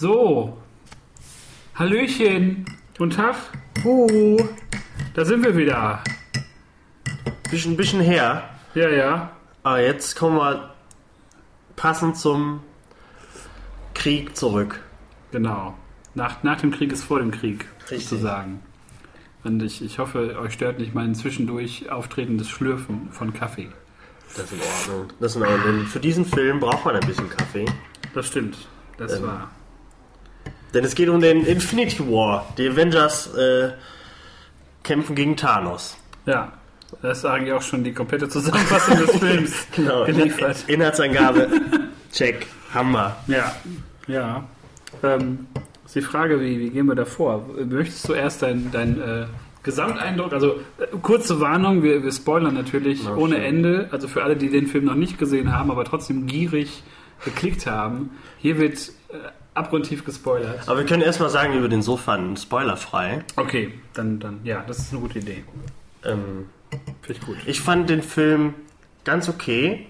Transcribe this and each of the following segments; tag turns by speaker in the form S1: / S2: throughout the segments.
S1: So. Hallöchen. Guten Tag. Huhu. Da sind wir wieder.
S2: Bisschen, bisschen her.
S1: Ja, ja.
S2: Aber jetzt kommen wir passend zum Krieg zurück.
S1: Genau. Nach, nach dem Krieg ist vor dem Krieg,
S2: Richtig.
S1: sozusagen. Und ich, ich hoffe, euch stört nicht mein zwischendurch auftretendes Schlürfen von Kaffee.
S2: Das ist in Ordnung. Das ist in Ordnung. Für diesen Film braucht man ein bisschen Kaffee.
S1: Das stimmt. Das
S2: Ähm.
S1: war.
S2: Denn es geht um den Infinity War. Die Avengers äh, kämpfen gegen Thanos.
S1: Ja. Das ist eigentlich auch schon die komplette Zusammenfassung des Films
S2: Genau.
S1: geliefert.
S2: Inhaltsangabe. Check. Hammer.
S1: Ja. Ja. Ähm, ist die Frage, wie, wie gehen wir da vor? Möchtest du erst deinen dein, äh, Gesamteindruck, also äh, kurze Warnung, wir, wir spoilern natürlich
S2: Na,
S1: ohne
S2: schön.
S1: Ende, also für alle, die den Film noch nicht gesehen haben, aber trotzdem gierig geklickt haben, hier wird äh, abgrundtief gespoilert.
S2: Aber wir können erstmal sagen, wir den so fanden. Spoilerfrei.
S1: Okay, dann, dann, ja, das ist eine gute Idee.
S2: Ähm,
S1: Finde ich gut.
S2: ich fand den Film ganz okay.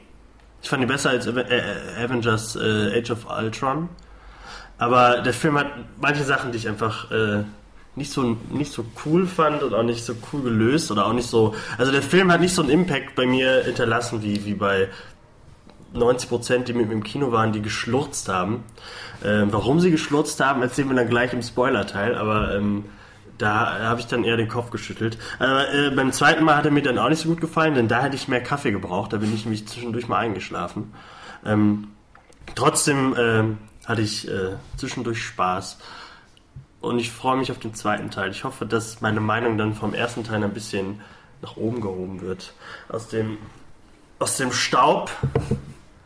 S2: Ich fand ihn besser als Ave- äh, Avengers äh, Age of Ultron. Aber der Film hat manche Sachen, die ich einfach äh, nicht, so, nicht so cool fand und auch nicht so cool gelöst oder auch nicht so. Also der Film hat nicht so einen Impact bei mir hinterlassen wie, wie bei 90 Prozent, die mit mir im Kino waren, die geschlurzt haben. Ähm, warum sie geschlurzt haben, erzählen wir dann gleich im Spoiler-Teil, aber ähm, da habe ich dann eher den Kopf geschüttelt. Aber äh, beim zweiten Mal hat er mir dann auch nicht so gut gefallen, denn da hätte ich mehr Kaffee gebraucht, da bin ich nämlich zwischendurch mal eingeschlafen. Ähm, trotzdem ähm, hatte ich äh, zwischendurch Spaß. Und ich freue mich auf den zweiten Teil. Ich hoffe, dass meine Meinung dann vom ersten Teil ein bisschen nach oben gehoben wird. Aus dem, aus dem Staub,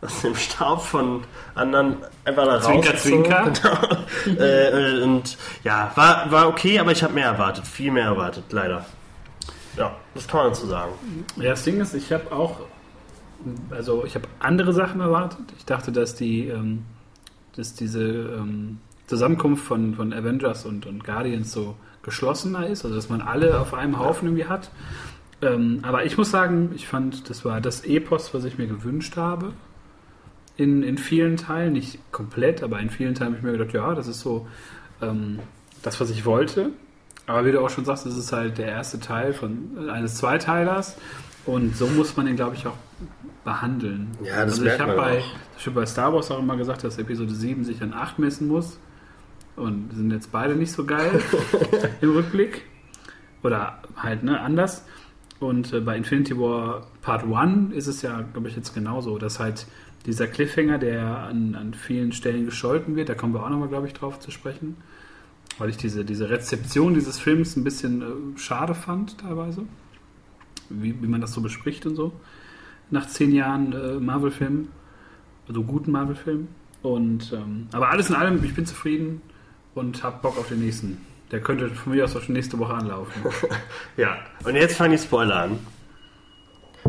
S2: aus dem Staub von anderen einfach da
S1: Zwinker,
S2: rausgezogen.
S1: zwinker.
S2: Genau. äh, und ja, war, war okay, aber ich habe mehr erwartet. Viel mehr erwartet, leider. Ja, das kann man dazu sagen.
S1: Ja, das Ding ist, ich habe auch, also ich habe andere Sachen erwartet. Ich dachte, dass die, ähm, dass diese ähm, Zusammenkunft von, von Avengers und, und Guardians so geschlossener ist, also dass man alle auf einem Haufen irgendwie hat. Ähm, aber ich muss sagen, ich fand, das war das Epos, was ich mir gewünscht habe. In, in vielen Teilen, nicht komplett, aber in vielen Teilen habe ich mir gedacht, ja, das ist so ähm, das, was ich wollte. Aber wie du auch schon sagst, das ist halt der erste Teil von eines Zweiteilers. Und so muss man den, glaube ich, auch behandeln.
S2: Ja, das
S1: also
S2: merkt
S1: ich habe bei, hab bei Star Wars auch immer gesagt, dass Episode 7 sich an 8 messen muss. Und sind jetzt beide nicht so geil im Rückblick. Oder halt, ne, anders. Und äh, bei Infinity War Part 1 ist es ja, glaube ich, jetzt genauso, dass halt dieser Cliffhanger, der an, an vielen Stellen gescholten wird, da kommen wir auch nochmal, glaube ich, drauf zu sprechen, weil ich diese, diese Rezeption dieses Films ein bisschen äh, schade fand, teilweise, wie, wie man das so bespricht und so, nach zehn Jahren äh, Marvel-Film, also guten Marvel-Film. Und, ähm, aber alles in allem, ich bin zufrieden und habe Bock auf den nächsten. Der könnte von mir aus auch schon nächste Woche anlaufen.
S2: Ja, und jetzt fangen die Spoiler an.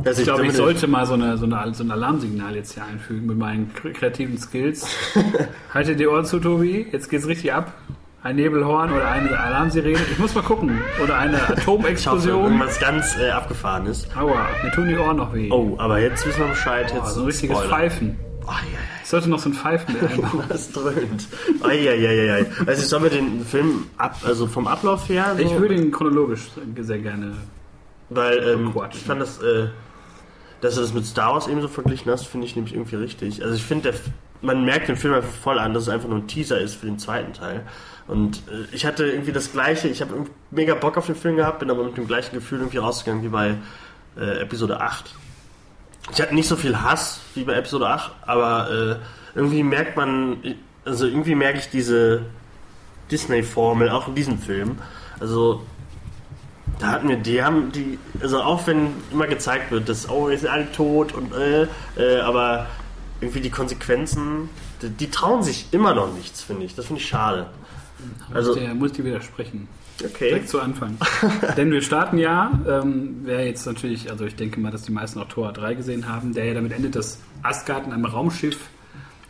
S2: Also
S1: Ich glaube, ich sollte mal so, eine, so, eine, so ein Alarmsignal jetzt hier einfügen mit meinen kre- kreativen Skills. Haltet die Ohren zu, Tobi. Jetzt geht's richtig ab. Ein Nebelhorn oder eine Alarmsirene. Ich muss mal gucken. Oder eine Atomexplosion.
S2: irgendwas ganz äh, abgefahren ist.
S1: Aua, mir tun die Ohren noch weh.
S2: Oh, aber jetzt wissen wir Bescheid. Jetzt
S1: so ein richtiges
S2: Spoiler.
S1: Pfeifen.
S2: Oh, ja,
S1: Ich sollte noch so ein Pfeifen mit einbauen.
S2: Das dröhnt. Eieieiei. Also ich soll mir den Film ab, also vom Ablauf her. So,
S1: Ich würde ihn chronologisch sehr gerne.
S2: weil ähm, ich fand das, äh, dass du das mit Star Wars eben so verglichen hast, finde ich nämlich irgendwie richtig. Also ich finde, man merkt den Film einfach voll an, dass es einfach nur ein Teaser ist für den zweiten Teil. Und äh, ich hatte irgendwie das gleiche, ich habe mega Bock auf den Film gehabt, bin aber mit dem gleichen Gefühl irgendwie rausgegangen wie bei äh, Episode 8. Ich hatte nicht so viel Hass wie bei Episode 8, aber äh, irgendwie merkt man, also irgendwie merke ich diese Disney-Formel auch in diesem Film. Also da hatten wir, die haben die, also auch wenn immer gezeigt wird, dass, oh, wir sind alle tot und äh, äh, aber irgendwie die Konsequenzen, die, die trauen sich immer noch nichts, finde ich. Das finde ich schade. Also,
S1: Der muss dir widersprechen.
S2: okay.
S1: Direkt zu Anfang. Denn wir starten ja, ähm, wer jetzt natürlich, also ich denke mal, dass die meisten auch Tor 3 gesehen haben, der ja damit endet, dass Asgard in einem Raumschiff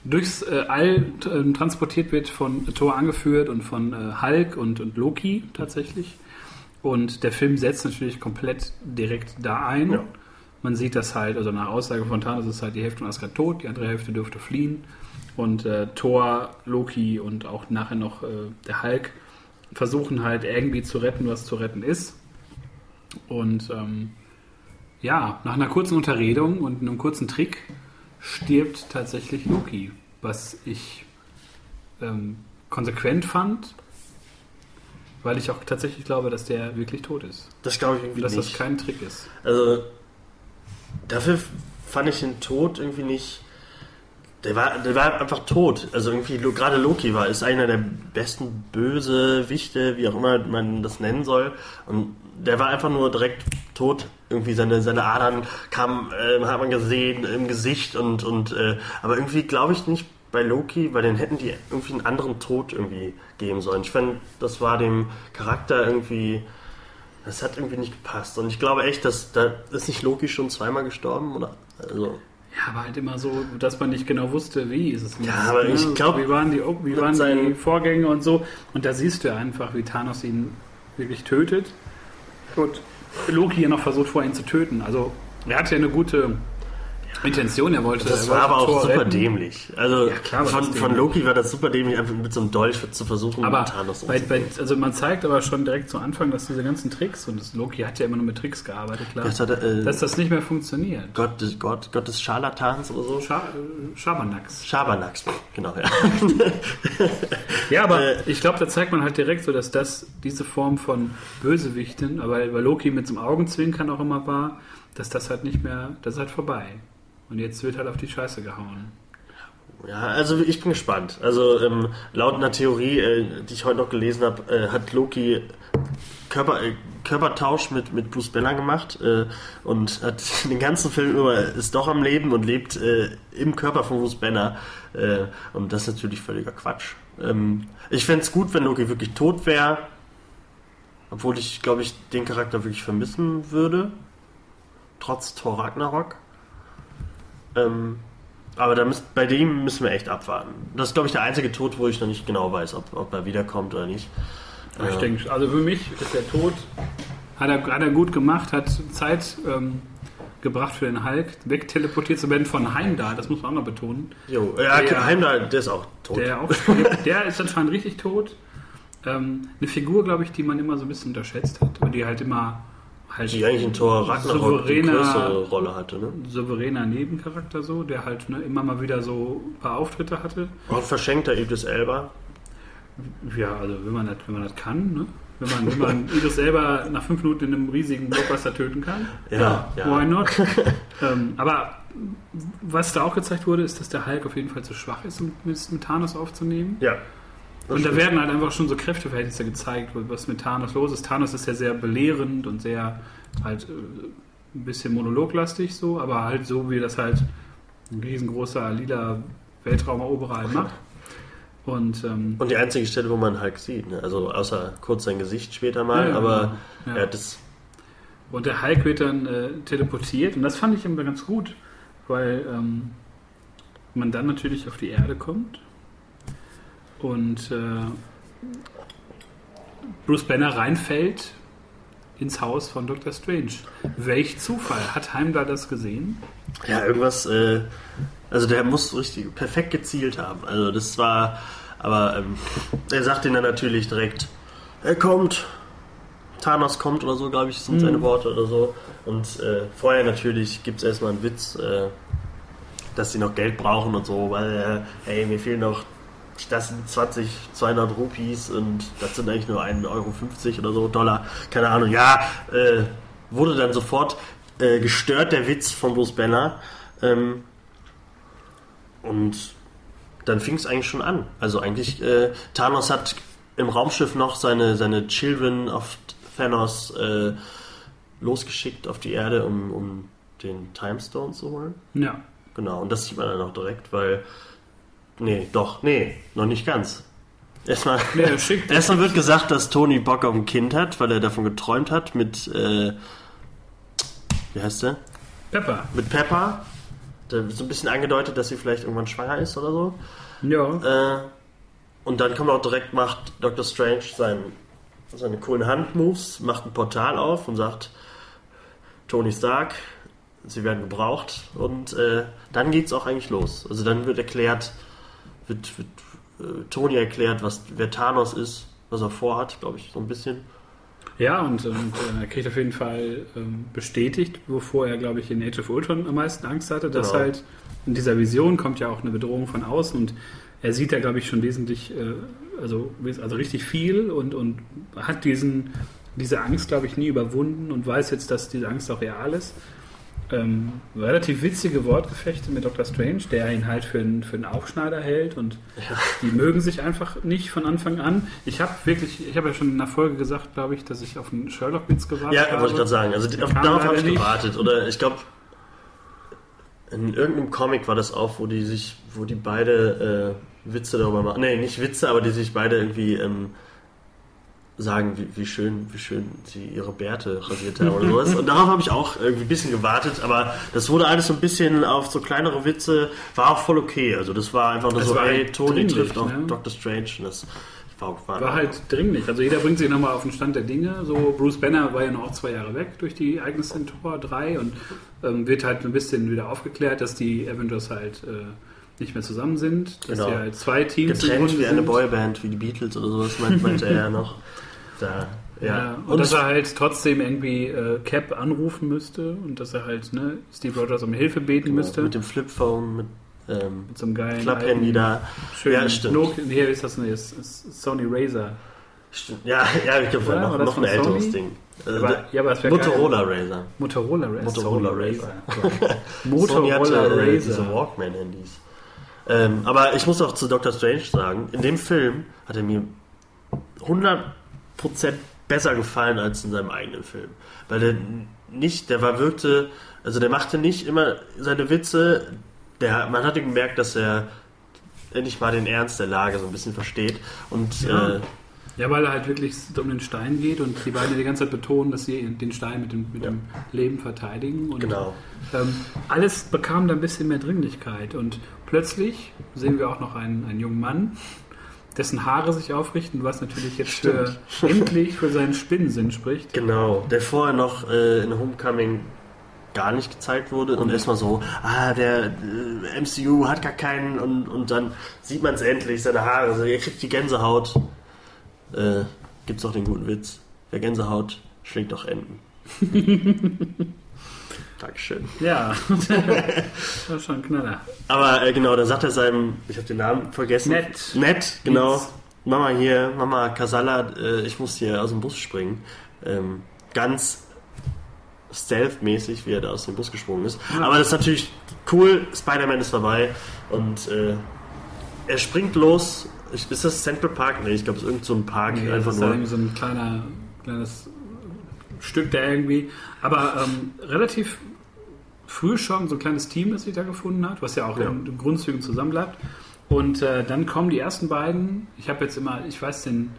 S1: durchs äh, All äh, transportiert wird, von Thor angeführt und von äh, Hulk und, und Loki tatsächlich. Und der Film setzt natürlich komplett direkt da ein.
S2: Ja.
S1: Man sieht das halt, also nach Aussage von Thanos ist halt die Hälfte von Asgard tot, die andere Hälfte dürfte fliehen. Und äh, Thor, Loki und auch nachher noch äh, der Hulk versuchen halt irgendwie zu retten, was zu retten ist. Und ähm, ja, nach einer kurzen Unterredung und einem kurzen Trick stirbt tatsächlich Loki, was ich ähm, konsequent fand, weil ich auch tatsächlich glaube, dass der wirklich tot ist.
S2: Das glaube ich irgendwie
S1: dass
S2: nicht.
S1: das kein Trick ist.
S2: Also, dafür fand ich den Tod irgendwie nicht. Der war, der war einfach tot. Also irgendwie, gerade Loki war, ist einer der besten Bösewichte, wie auch immer man das nennen soll. Und der war einfach nur direkt tot. Irgendwie seine, seine Adern kamen, äh, hat man gesehen im Gesicht und, und äh, aber irgendwie glaube ich nicht bei Loki, weil den hätten die irgendwie einen anderen Tod irgendwie geben sollen. Ich fand, das war dem Charakter irgendwie, das hat irgendwie nicht gepasst. Und ich glaube echt, dass da ist nicht Loki schon zweimal gestorben, oder? Also,
S1: Ja, aber halt immer so, dass man nicht genau wusste, wie ist es.
S2: Ja, aber ich glaub,
S1: wie waren die, wie waren die Vorgänge und so. Und da siehst du ja einfach, wie Thanos ihn wirklich tötet. Und Loki ja noch versucht, vor ihn zu töten. Also er hatte ja eine gute Intention. Er wollte.
S2: das
S1: er
S2: war
S1: wollte
S2: aber auch
S1: Thor
S2: super
S1: retten.
S2: dämlich. Also
S1: Ja, klar
S2: von,
S1: das
S2: von
S1: dämlich.
S2: Loki war das super dämlich, einfach mit so einem Dolch zu versuchen,
S1: Aber
S2: Thanos
S1: bei, bei, also man zeigt aber schon direkt zu Anfang, dass diese ganzen Tricks, und das Loki hat ja immer nur mit Tricks gearbeitet, klar,
S2: Das hat, äh,
S1: dass das nicht mehr funktioniert.
S2: Gott, des, Gott, Gott des Scharlatans oder so.
S1: Scha äh, Schabernacks.
S2: Schabernacks, genau, ja.
S1: Ja, aber
S2: Äh,
S1: ich glaube, da zeigt man halt direkt so, dass das diese Form von Bösewichten, aber weil Loki mit so einem Augenzwinkern auch immer war, dass das halt nicht mehr, das ist halt vorbei. Und jetzt wird halt auf die Scheiße gehauen.
S2: Ja, also ich bin gespannt. Also ähm, laut einer Theorie, äh, die ich heute noch gelesen habe, äh, hat Loki Körper, äh, Körpertausch mit, mit Bruce Banner gemacht äh, und hat den ganzen Film über ist doch am Leben und lebt äh, im Körper von Bruce Banner. Äh, und das ist natürlich völliger Quatsch. Ähm, ich fände es gut, wenn Loki wirklich tot wäre, obwohl ich, glaube ich, den Charakter wirklich vermissen würde. Trotz Thor Ragnarok. Ähm, aber da müsst, bei dem müssen wir echt abwarten. Das ist, glaube ich, der einzige Tod, wo ich noch nicht genau weiß, ob, ob er wiederkommt oder nicht.
S1: Aber Ich
S2: Ja.
S1: denke, also für mich ist der Tod, hat er, hat er gut gemacht, hat Zeit ähm, gebracht für den Hulk, wegteleportiert zu werden von Heimdall, das muss man auch noch betonen.
S2: Jo, ja,
S1: Der-
S2: Heimdall, der ist auch tot.
S1: Der auch der ist anscheinend richtig tot. Ähm, eine Figur, glaube ich, die man immer so ein bisschen unterschätzt hat und die halt immer halt
S2: die eigentlich in Tor Ragnarok
S1: souveräner-
S2: größere Rolle hatte. Ne?
S1: souveräner Nebencharakter so, der halt ne, immer mal wieder so ein paar Auftritte hatte.
S2: Ein verschenkter Idris Elba.
S1: Ja, also wenn man das, wenn man das kann, ne? Wenn man, wenn man Idris selber nach fünf Minuten in einem riesigen Blockbuster töten kann,
S2: Ja, ja.
S1: why not? ähm, aber was da auch gezeigt wurde, ist, dass der Hulk auf jeden Fall zu schwach ist, um mit Thanos aufzunehmen.
S2: Ja. Das
S1: Und da werden halt einfach schon so Kräfteverhältnisse gezeigt, was mit Thanos los ist. Thanos ist ja sehr belehrend und sehr halt äh, ein bisschen monologlastig so, aber halt so, wie das halt ein riesengroßer lila Weltraumeroberer halt macht. Und ähm,
S2: Und die einzige Stelle, wo man Hulk sieht. Ne? Also außer kurz sein Gesicht später mal,
S1: Ja,
S2: aber ja.
S1: Ja.
S2: das
S1: Und der Hulk wird dann äh, teleportiert und das fand ich immer ganz gut, weil ähm, man dann natürlich auf die Erde kommt und äh, Bruce Banner reinfällt ins Haus von Dr. Strange. Welch Zufall. Hat Heimdall das gesehen?
S2: Ja, irgendwas, äh, also der muss richtig perfekt gezielt haben. Also das war, aber ähm, er sagt ihn dann natürlich direkt, er kommt, Thanos kommt oder so, glaube ich, sind
S1: Mhm.
S2: seine Worte oder so. Und äh, vorher natürlich gibt es erstmal einen Witz, äh, dass sie noch Geld brauchen und so, weil, äh, hey, mir fehlen noch, das sind 20, 200 Rupees und das sind eigentlich nur 1,50 Euro oder so, Dollar, keine Ahnung. Ja, äh, wurde dann sofort äh, gestört, der Witz von Bruce Banner. Ähm, und dann fing es eigentlich schon an. Also eigentlich, äh, Thanos hat im Raumschiff noch seine, seine Children of Thanos äh, losgeschickt auf die Erde, um, um den Timestone zu holen.
S1: Ja.
S2: Genau, und das sieht man dann auch direkt, weil. Nee, doch, nee, noch nicht ganz. Erstmal,
S1: Nee, er
S2: erstmal wird gesagt, dass Tony Bock auf ein Kind hat, weil er davon geträumt hat mit. Äh, wie heißt der?
S1: Pepper.
S2: Mit Pepper. Da wird so ein bisschen angedeutet, dass sie vielleicht irgendwann schwanger ist oder so.
S1: Ja.
S2: Äh, und dann kommt auch direkt, macht Dr. Strange sein, seine coolen Handmoves, macht ein Portal auf und sagt, Tony Stark, sie werden gebraucht. Und äh, dann geht's auch eigentlich los. Also dann wird erklärt, wird, wird äh, Tony erklärt, was, wer Thanos ist, was er vorhat, glaube ich, so ein bisschen.
S1: Ja, und, und äh, er kriegt auf jeden Fall ähm, bestätigt, wovor er, glaube ich, in Age of Ultron am meisten Angst hatte, dass
S2: Genau.
S1: halt in dieser Vision kommt ja auch eine Bedrohung von außen und er sieht da, glaube ich, schon wesentlich, äh, also, also richtig viel und, und hat diesen, diese Angst, glaube ich, nie überwunden und weiß jetzt, dass diese Angst auch real ist. Ähm, relativ witzige Wortgefechte mit Dr. Strange, der ihn halt für einen, für einen Aufschneider hält und die mögen sich einfach nicht von Anfang an. Ich habe wirklich, ich habe ja schon in der Folge gesagt, glaube ich, dass ich auf einen Sherlock-Witz gewartet
S2: Ja,
S1: habe.
S2: wollte ich gerade sagen. Also auf, darauf habe ich
S1: nicht.
S2: gewartet. Oder ich glaube, in irgendeinem Comic war das auch, wo die sich, wo die beide äh, Witze darüber machen. Nee, nicht Witze, aber die sich beide irgendwie ähm, sagen, wie, wie schön, wie schön sie ihre Bärte rasiert haben oder sowas. Und darauf habe ich auch irgendwie ein bisschen gewartet, aber das wurde alles so ein bisschen auf so kleinere Witze, war auch voll okay. Also das war einfach nur
S1: Es
S2: so,
S1: war
S2: ey,
S1: halt
S2: Tony trifft auf
S1: ne?
S2: Dr. Strange und das war, war,
S1: War halt dringlich. Also jeder bringt sich nochmal auf den Stand der Dinge. So Bruce Banner war ja noch zwei Jahre weg durch die Ereignisse in Tor 3 und ähm, wird halt ein bisschen wieder aufgeklärt, dass die Avengers halt äh, nicht mehr zusammen sind. Dass
S2: Genau.
S1: sie halt zwei Teams
S2: getrennt wie eine
S1: sind.
S2: Boyband, wie die Beatles oder sowas, meint- meinte er ja noch. Da, ja.
S1: Ja, und, dass er halt trotzdem irgendwie äh, Cap anrufen müsste und dass er halt ne, Steve Rogers um Hilfe beten müsste.
S2: Mit dem Flipphone, mit ähm,
S1: Mit so einem geilen
S2: Klapphandy da. Ja, stimmt.
S1: Nokia, nee, ist das nicht? Ist, ist Sony Razer.
S2: Stimmt. Ja, ja, ich glaube,
S1: Ja,
S2: noch, noch ein älteres? Ding. Also
S1: Aber, ja, aber
S2: Motorola Razer.
S1: Motorola Razer.
S2: Motorola Razer.
S1: Motorola
S2: hatte äh, diese
S1: Razer.
S2: Walkman-Handys. Ähm, aber ich muss auch zu Dr. Strange sagen, in dem Film hat er mir 100% besser gefallen als in seinem eigenen Film. Weil der nicht, der war wirkte, also der machte nicht immer seine Witze, der, man hatte gemerkt, dass er endlich mal den Ernst der Lage so ein bisschen versteht. Und
S1: Ja.
S2: äh,
S1: Ja, weil er halt wirklich um den Stein geht und die beiden die ganze Zeit betonen, dass sie den Stein mit dem, mit dem Leben verteidigen. Und,
S2: genau.
S1: Ähm, alles bekam da ein bisschen mehr Dringlichkeit und plötzlich sehen wir auch noch einen, einen jungen Mann, dessen Haare sich aufrichten, was natürlich jetzt für, endlich für seinen Spinnensinn spricht.
S2: Genau, der vorher noch äh, in Homecoming gar nicht gezeigt wurde und erstmal so, ah, der äh, MCU hat gar keinen und, und dann sieht man es endlich, seine Haare, also er kriegt die Gänsehaut. Äh, gibt's auch den guten Witz, wer Gänsehaut schlägt doch Enten. Dankeschön.
S1: Ja, das war schon ein Knaller.
S2: Aber äh, genau, da sagt er seinem, ich habe den Namen vergessen.
S1: Ned.
S2: Ned, genau.
S1: Ned.
S2: Mama hier, Mama Casala, äh, ich muss hier aus dem Bus springen. Ähm, ganz stealth-mäßig, wie er da aus dem Bus gesprungen ist.
S1: Ja.
S2: Aber das ist natürlich cool. Spider-Man ist dabei und äh, er springt los. Ist das Central Park? Nee, ich glaube, es ist irgend so ein Park.
S1: Nee, das
S2: einfach
S1: ist ja
S2: nur.
S1: irgendwie so ein kleiner, kleines Stück da irgendwie. Aber ähm, relativ früh schon so ein kleines Team, das sich da gefunden hat, was ja auch
S2: Ja.
S1: in, Grundzügen zusammenbleibt. Und äh, dann kommen die ersten beiden. Ich habe jetzt immer, ich weiß den,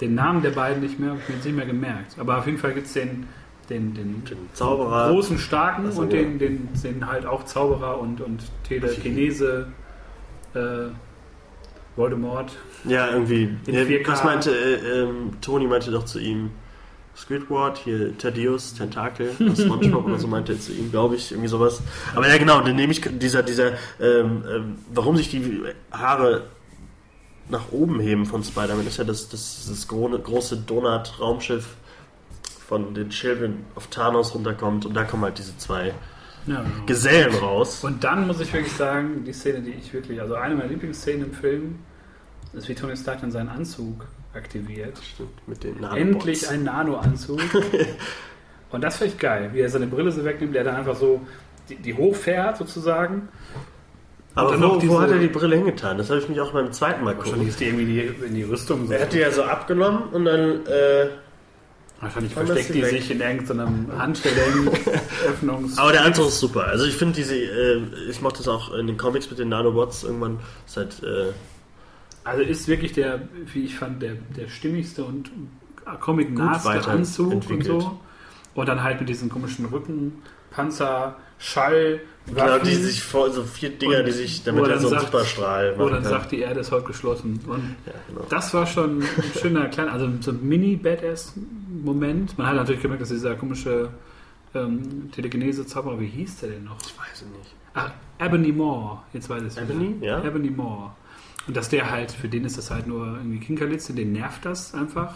S1: den Namen der beiden nicht mehr, habe ich mir jetzt nicht mehr gemerkt. Aber auf jeden Fall gibt es den, den, den,
S2: Den Zauberer.
S1: großen Starken
S2: Ach so,
S1: und den, den, den halt auch Zauberer und, und Telekinese, äh, Voldemort.
S2: Ja, irgendwie. Ja,
S1: 4K.
S2: was meinte, äh, ähm, Tony meinte doch zu ihm, Squidward, hier Thaddeus, Tentakel, aus SpongeBob oder so meinte er zu ihm, glaube ich, irgendwie sowas. Aber ja, genau, dann nehme ich dieser, dieser, ähm, ähm, warum sich die Haare nach oben heben von Spider-Man, ist ja das, das, das gro- große Donut-Raumschiff von den Children of Thanos runterkommt und da kommen halt diese zwei
S1: Ja, genau.
S2: Gesellen raus.
S1: Und dann muss ich wirklich sagen, die Szene, die ich wirklich, also eine meiner Lieblingsszenen im Film, ist, wie Tony Stark dann seinen Anzug aktiviert.
S2: Stimmt, mit den Nanobots.
S1: Endlich ein Nano-Anzug. Und das finde ich geil, wie er seine Brille so wegnimmt, der dann einfach so die, die hochfährt sozusagen.
S2: Aber wo,
S1: noch
S2: wo
S1: diese-
S2: hat er die Brille hingetan? Das habe ich mich auch beim zweiten Mal
S1: Wahrscheinlich
S2: gucken.
S1: ist die irgendwie in die, in die Rüstung so.
S2: Er hat die ja so abgenommen und dann, äh,
S1: Wahrscheinlich versteckt die
S2: weg?
S1: sich in irgendeinem Handgelenk-Öffnungs...
S2: aber der Anzug ist super. Also ich finde diese, äh, ich mochte das auch in den Comics mit den Nanobots irgendwann. Ist halt, äh,
S1: Also ist wirklich der, wie ich fand, der, der stimmigste und comic-nahste Anzug und so. Und dann halt mit diesen komischen Rücken, Panzer, Schall,
S2: genau,
S1: Waffen,
S2: die sich vor, so vier Dinger,
S1: Und
S2: die sich,
S1: wo
S2: damit
S1: dann
S2: so einen
S1: sagt-
S2: Superstrahl
S1: wo
S2: machen
S1: dann
S2: kann.
S1: sagt, die Erde ist heute geschlossen. Und
S2: ja, genau.
S1: das war schon ein schöner kleiner, also so ein Mini-Badass-Moment. Man hat natürlich gemerkt, dass dieser komische ähm, Telekinese-Zauberer, wie hieß der denn noch?
S2: Ich weiß es nicht.
S1: Ach, Ebony Moore, jetzt weiß ich es
S2: Ebony?
S1: wieder.
S2: Ja.
S1: Ebony Moore. Und dass der halt, für den ist das halt nur irgendwie Kinkerlitze, den nervt das einfach.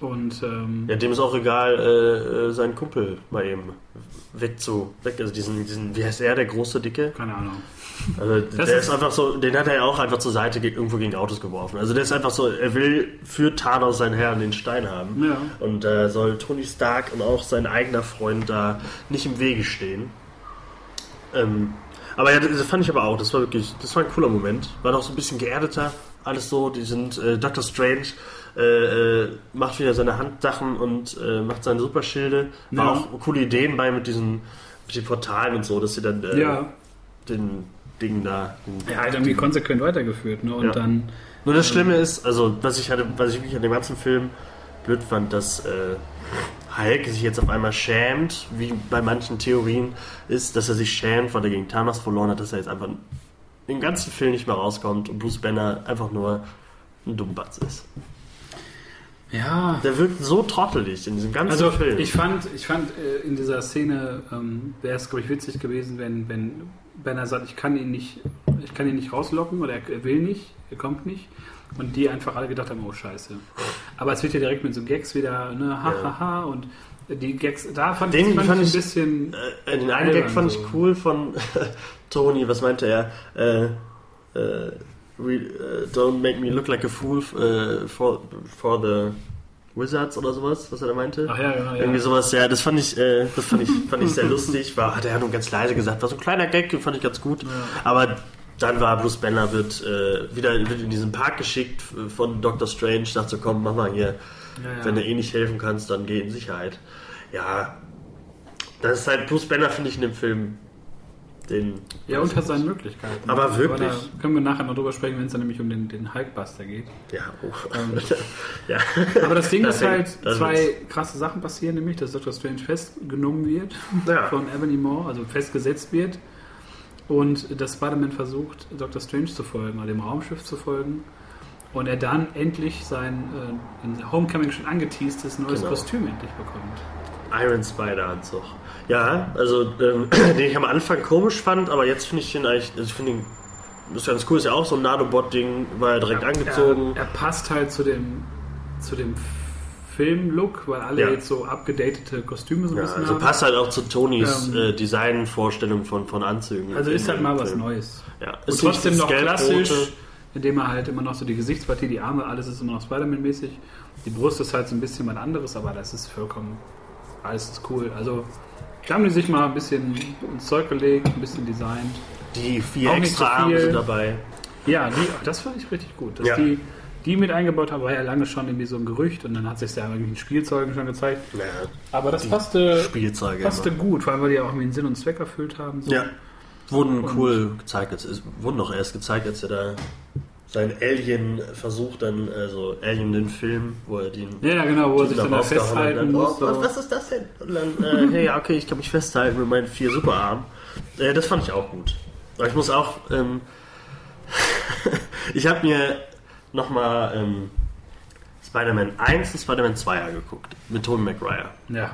S1: Und ähm,
S2: Ja, dem ist auch egal, äh, äh, seinen Kumpel mal eben wegzu, weg, also diesen, diesen, wie heißt er, der große Dicke?
S1: keine Ahnung.
S2: Also
S1: Das
S2: der
S1: ist-
S2: ist, einfach so, den hat er ja auch einfach zur Seite ge- irgendwo gegen Autos geworfen. Also der ist einfach so, er will für Thanos seinen Herrn den Stein haben.
S1: Ja.
S2: Und äh, soll Tony Stark und auch sein eigener Freund da nicht im Wege stehen. Ähm, aber ja, das fand ich aber auch, das war wirklich, das war ein cooler Moment. War noch so ein bisschen geerdeter, alles so, die sind, äh, Doctor Strange äh, äh, macht wieder seine Handsachen und äh, macht seine Superschilde. War
S1: Ja.
S2: auch coole Ideen bei mit diesen, mit den Portalen und so, dass sie dann äh,
S1: Ja,
S2: den Ding da. Den,
S1: er hat irgendwie konsequent weitergeführt. Ne? Und
S2: Ja.
S1: dann,
S2: Nur das Schlimme ist, also was ich hatte, was ich wirklich an dem ganzen Film blöd fand, dass äh, Hulk sich jetzt auf einmal schämt, wie bei manchen Theorien ist, dass er sich schämt, weil er gegen Thanos verloren hat, dass er jetzt einfach den ganzen Film nicht mehr rauskommt und Bruce Banner einfach nur ein Dummbatz ist.
S1: ja,
S2: Der wirkt so trottelig in diesem ganzen
S1: Also
S2: Film.
S1: ich fand, ich fand äh, in dieser Szene ähm, wäre es glaube ich witzig gewesen, wenn wenn Banner sagt, ich kann ihn nicht, ich kann ihn nicht rauslocken oder er, er will nicht, er kommt nicht und die einfach alle gedacht haben, oh Scheiße. Aber es wird ja direkt mit so Gags wieder, ne, ha
S2: Ja.
S1: ha ha und die Gags, da fand,
S2: Den
S1: ich, fand,
S2: fand
S1: ich ein bisschen,
S2: Äh, den einen Gag fand
S1: so.
S2: ich cool von Tony, was meinte er? Äh, äh, we, äh, don't make me look like a fool äh, for, for the Wizards oder sowas, was er da meinte.
S1: ach ja, genau,
S2: Irgendwie
S1: ja.
S2: sowas, ja, das fand ich, äh, das fand ich, fand ich sehr lustig. War, hat er ja nur ganz leise gesagt, war so ein kleiner Gag, den fand ich ganz gut.
S1: Ja.
S2: Aber dann war Bruce Banner wird äh, wieder wird in diesen Park geschickt äh, von Dr. Strange, sagt so, komm, mach mal hier,
S1: Ja, ja.
S2: wenn du eh nicht helfen kannst, dann geh in Sicherheit. Ja, das ist halt Bruce Banner, finde ich, in dem Film den.
S1: ja, unter seinen Möglichkeiten.
S2: Aber wirklich?
S1: da können wir nachher noch drüber sprechen, wenn es dann nämlich um den, den Hulkbuster geht.
S2: Ja, oh.
S1: Ähm,
S2: ja.
S1: Aber das Ding
S2: Das
S1: ist halt, zwei
S2: ist-
S1: krasse Sachen passieren, nämlich, dass Dr. Strange festgenommen wird
S2: Ja.
S1: von Ebony Moore, also festgesetzt wird und dass Spider-Man versucht, Dr. Strange zu folgen oder dem Raumschiff zu folgen und er dann endlich sein äh, in Homecoming schon angeteastes neues
S2: Genau.
S1: Kostüm endlich bekommt.
S2: Iron Spider-Anzug. Ja, also ähm, den ich am Anfang komisch fand, aber jetzt finde ich den eigentlich, also ich finde ist ganz cool, ist ja auch so ein Nanobot-Ding, war ja direkt angezogen.
S1: Er, er passt halt zu dem, zu dem Film-Look, weil alle
S2: Ja.
S1: jetzt so abgedatete Kostüme so ein
S2: Ja,
S1: bisschen
S2: also
S1: haben.
S2: passt halt auch zu Tonys
S1: Ähm,
S2: äh, Designvorstellung von, von Anzügen.
S1: Also ist halt mal was
S2: Film.
S1: Neues.
S2: Ja,
S1: Und
S2: ist
S1: trotzdem noch klassisch, indem er halt immer noch so die Gesichtspartie, die Arme, alles ist immer noch Spider-Man-mäßig. Die Brust ist halt so ein bisschen was anderes, aber das ist vollkommen, alles ist cool. Also, da haben die sich mal ein bisschen ins Zeug gelegt, ein bisschen designt.
S2: Die vier
S1: Auch
S2: extra
S1: so
S2: Arme sind dabei.
S1: Ja, die, das fand ich richtig gut. Dass
S2: Ja.
S1: die, die mit eingebaut haben, war ja lange schon irgendwie so ein Gerücht und dann hat sich ja irgendwie in Spielzeugen schon gezeigt.
S2: Ja,
S1: Aber das
S2: Die
S1: passte,
S2: Spielzeuge.
S1: passte
S2: immer.
S1: gut, vor allem weil die ja auch irgendwie einen Sinn und Zweck erfüllt haben. So.
S2: Ja, wurden
S1: Und-
S2: cool gezeigt. Es ist- wurden doch erst gezeigt, als er da sein Alien-Versuch dann, also Alien den Film, wo er den
S1: Ja, ja, genau, wo er sich dann da festhalten muss.
S2: oh, was, was ist das denn? Und dann, äh, hey, ja, okay, ich kann mich festhalten mit meinen vier Superarmen. Äh, das fand ich auch gut. Aber ich muss auch, ähm, ich habe mir nochmal ähm, Spider-Man 1 und Spider-Man 2 angeguckt, mit Tobey Maguire.
S1: Ja.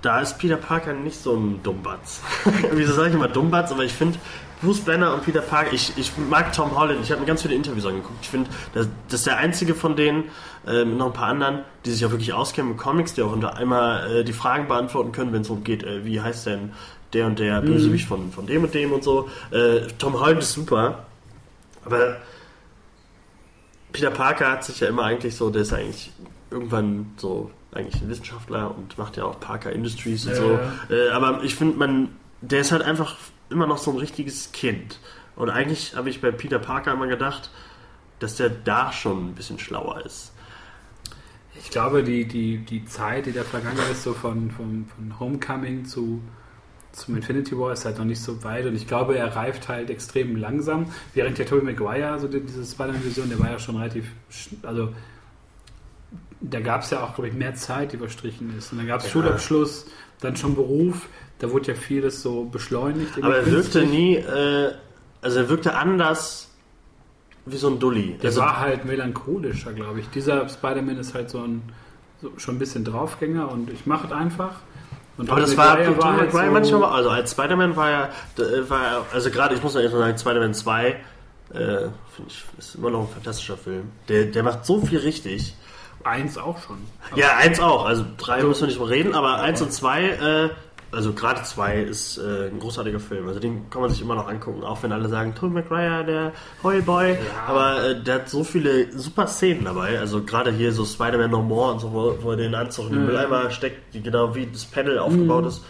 S2: Da ist Peter Parker nicht so ein Dummbatz. Wieso sage ich immer Dummbatz? Aber ich finde, Bruce Banner und Peter Parker, ich, ich mag Tom Holland, ich habe mir ganz viele Interviews angeguckt. Ich finde, das, das ist der einzige von denen, äh, mit noch ein paar anderen, die sich auch wirklich auskennen mit Comics, die auch unter einmal äh, die Fragen beantworten können, wenn es darum geht, äh, wie heißt denn der und der Bösewicht von, von dem und dem und so. Äh, Tom Holland ist super, aber Peter Parker hat sich ja immer eigentlich so, der ist eigentlich irgendwann so eigentlich ein Wissenschaftler und macht ja auch Parker Industries und
S1: Ja,
S2: so.
S1: ja.
S2: Äh, aber ich finde, man, der ist halt einfach immer noch so ein richtiges Kind. Und eigentlich habe ich bei Peter Parker immer gedacht, dass der da schon ein bisschen schlauer ist.
S1: Ich glaube, die, die, die Zeit, die da vergangen ist, so von, von, von Homecoming zu, zum Infinity War, ist halt noch nicht so weit. Und ich glaube, er reift halt extrem langsam. Während der Tobey Maguire, so die, diese Spider-Man-Vision, der war ja schon relativ, also da gab es ja auch, glaube ich, mehr Zeit, die verstrichen ist. Und dann gab es
S2: Ja.
S1: Schulabschluss, dann schon Beruf. Da wurde ja vieles so beschleunigt.
S2: Aber er wirkte
S1: künstlich.
S2: nie, äh, also er wirkte anders wie so ein Dulli.
S1: Der
S2: also,
S1: war halt melancholischer, glaube ich. Dieser Spider-Man ist halt so ein so schon ein bisschen Draufgänger und ich mache es einfach. Und
S2: Aber das war,
S1: Maguire
S2: Tom
S1: halt
S2: McGuire
S1: so-
S2: manchmal, also als Spider-Man war ja, äh, war er, also gerade, ich muss noch erstmal sagen, Spider-Man 2, äh, finde ich, ist immer noch ein fantastischer Film. Der, der macht so viel richtig.
S1: Eins auch schon.
S2: Ja, eins auch, also drei müssen wir nicht mal reden, aber eins und zwei, äh, also gerade zwei ist äh, ein großartiger Film. Also den kann man sich immer noch angucken, auch wenn alle sagen, Tobey Maguire, der Heulboy. Aber äh, der hat so viele super Szenen dabei. Also gerade hier so Spider-Man No More und so, wo, wo er den Anzug in den
S1: Mhm.
S2: Mülleimer steckt, die genau wie das Panel aufgebaut ist.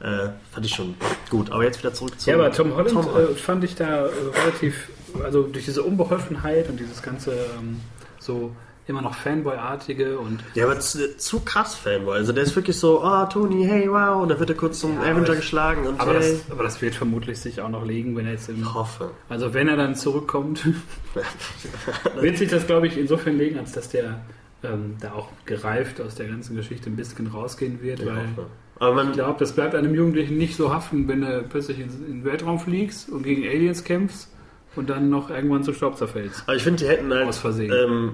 S2: Äh, fand ich schon gut. Aber jetzt wieder zurück zu
S1: Ja, aber Tom Holland
S2: Tom
S1: Äh, fand ich da äh, relativ, also durch diese Unbeholfenheit und dieses ganze ähm, so immer noch Fanboy-artige und
S2: Ja, aber zu, zu krass Fanboy. Also der ist wirklich so, oh Tony, hey, wow, und dann wird er kurz zum
S1: Ja,
S2: Avenger
S1: aber-
S2: geschlagen und
S1: aber
S2: hey.
S1: das, aber das wird vermutlich sich auch noch legen, wenn er jetzt im,
S2: Ich hoffe.
S1: also wenn er dann zurückkommt, wird sich das glaube ich insofern legen, als dass der ähm, da auch gereift aus der ganzen Geschichte ein bisschen rausgehen wird,
S2: Ich
S1: weil
S2: hoffe. Aber man,
S1: ich glaube, das bleibt einem Jugendlichen nicht so haften, wenn du plötzlich in, in den Weltraum fliegst und gegen Aliens kämpfst und dann noch irgendwann zu Staub zerfällst.
S2: aber ich finde, die hätten halt.
S1: Aus Versehen.
S2: Ähm,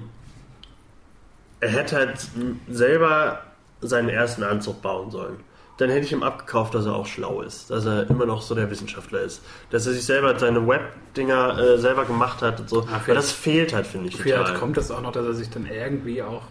S2: er hätte halt selber seinen ersten Anzug bauen sollen. Dann hätte ich ihm abgekauft, dass er auch schlau ist, dass er immer noch so der Wissenschaftler ist, dass er sich selber seine Web-Dinger äh, selber gemacht hat und so.
S1: Ah,
S2: Weil das fehlt halt, finde ich.
S1: Vielleicht
S2: total.
S1: kommt das auch noch, dass er sich dann irgendwie auch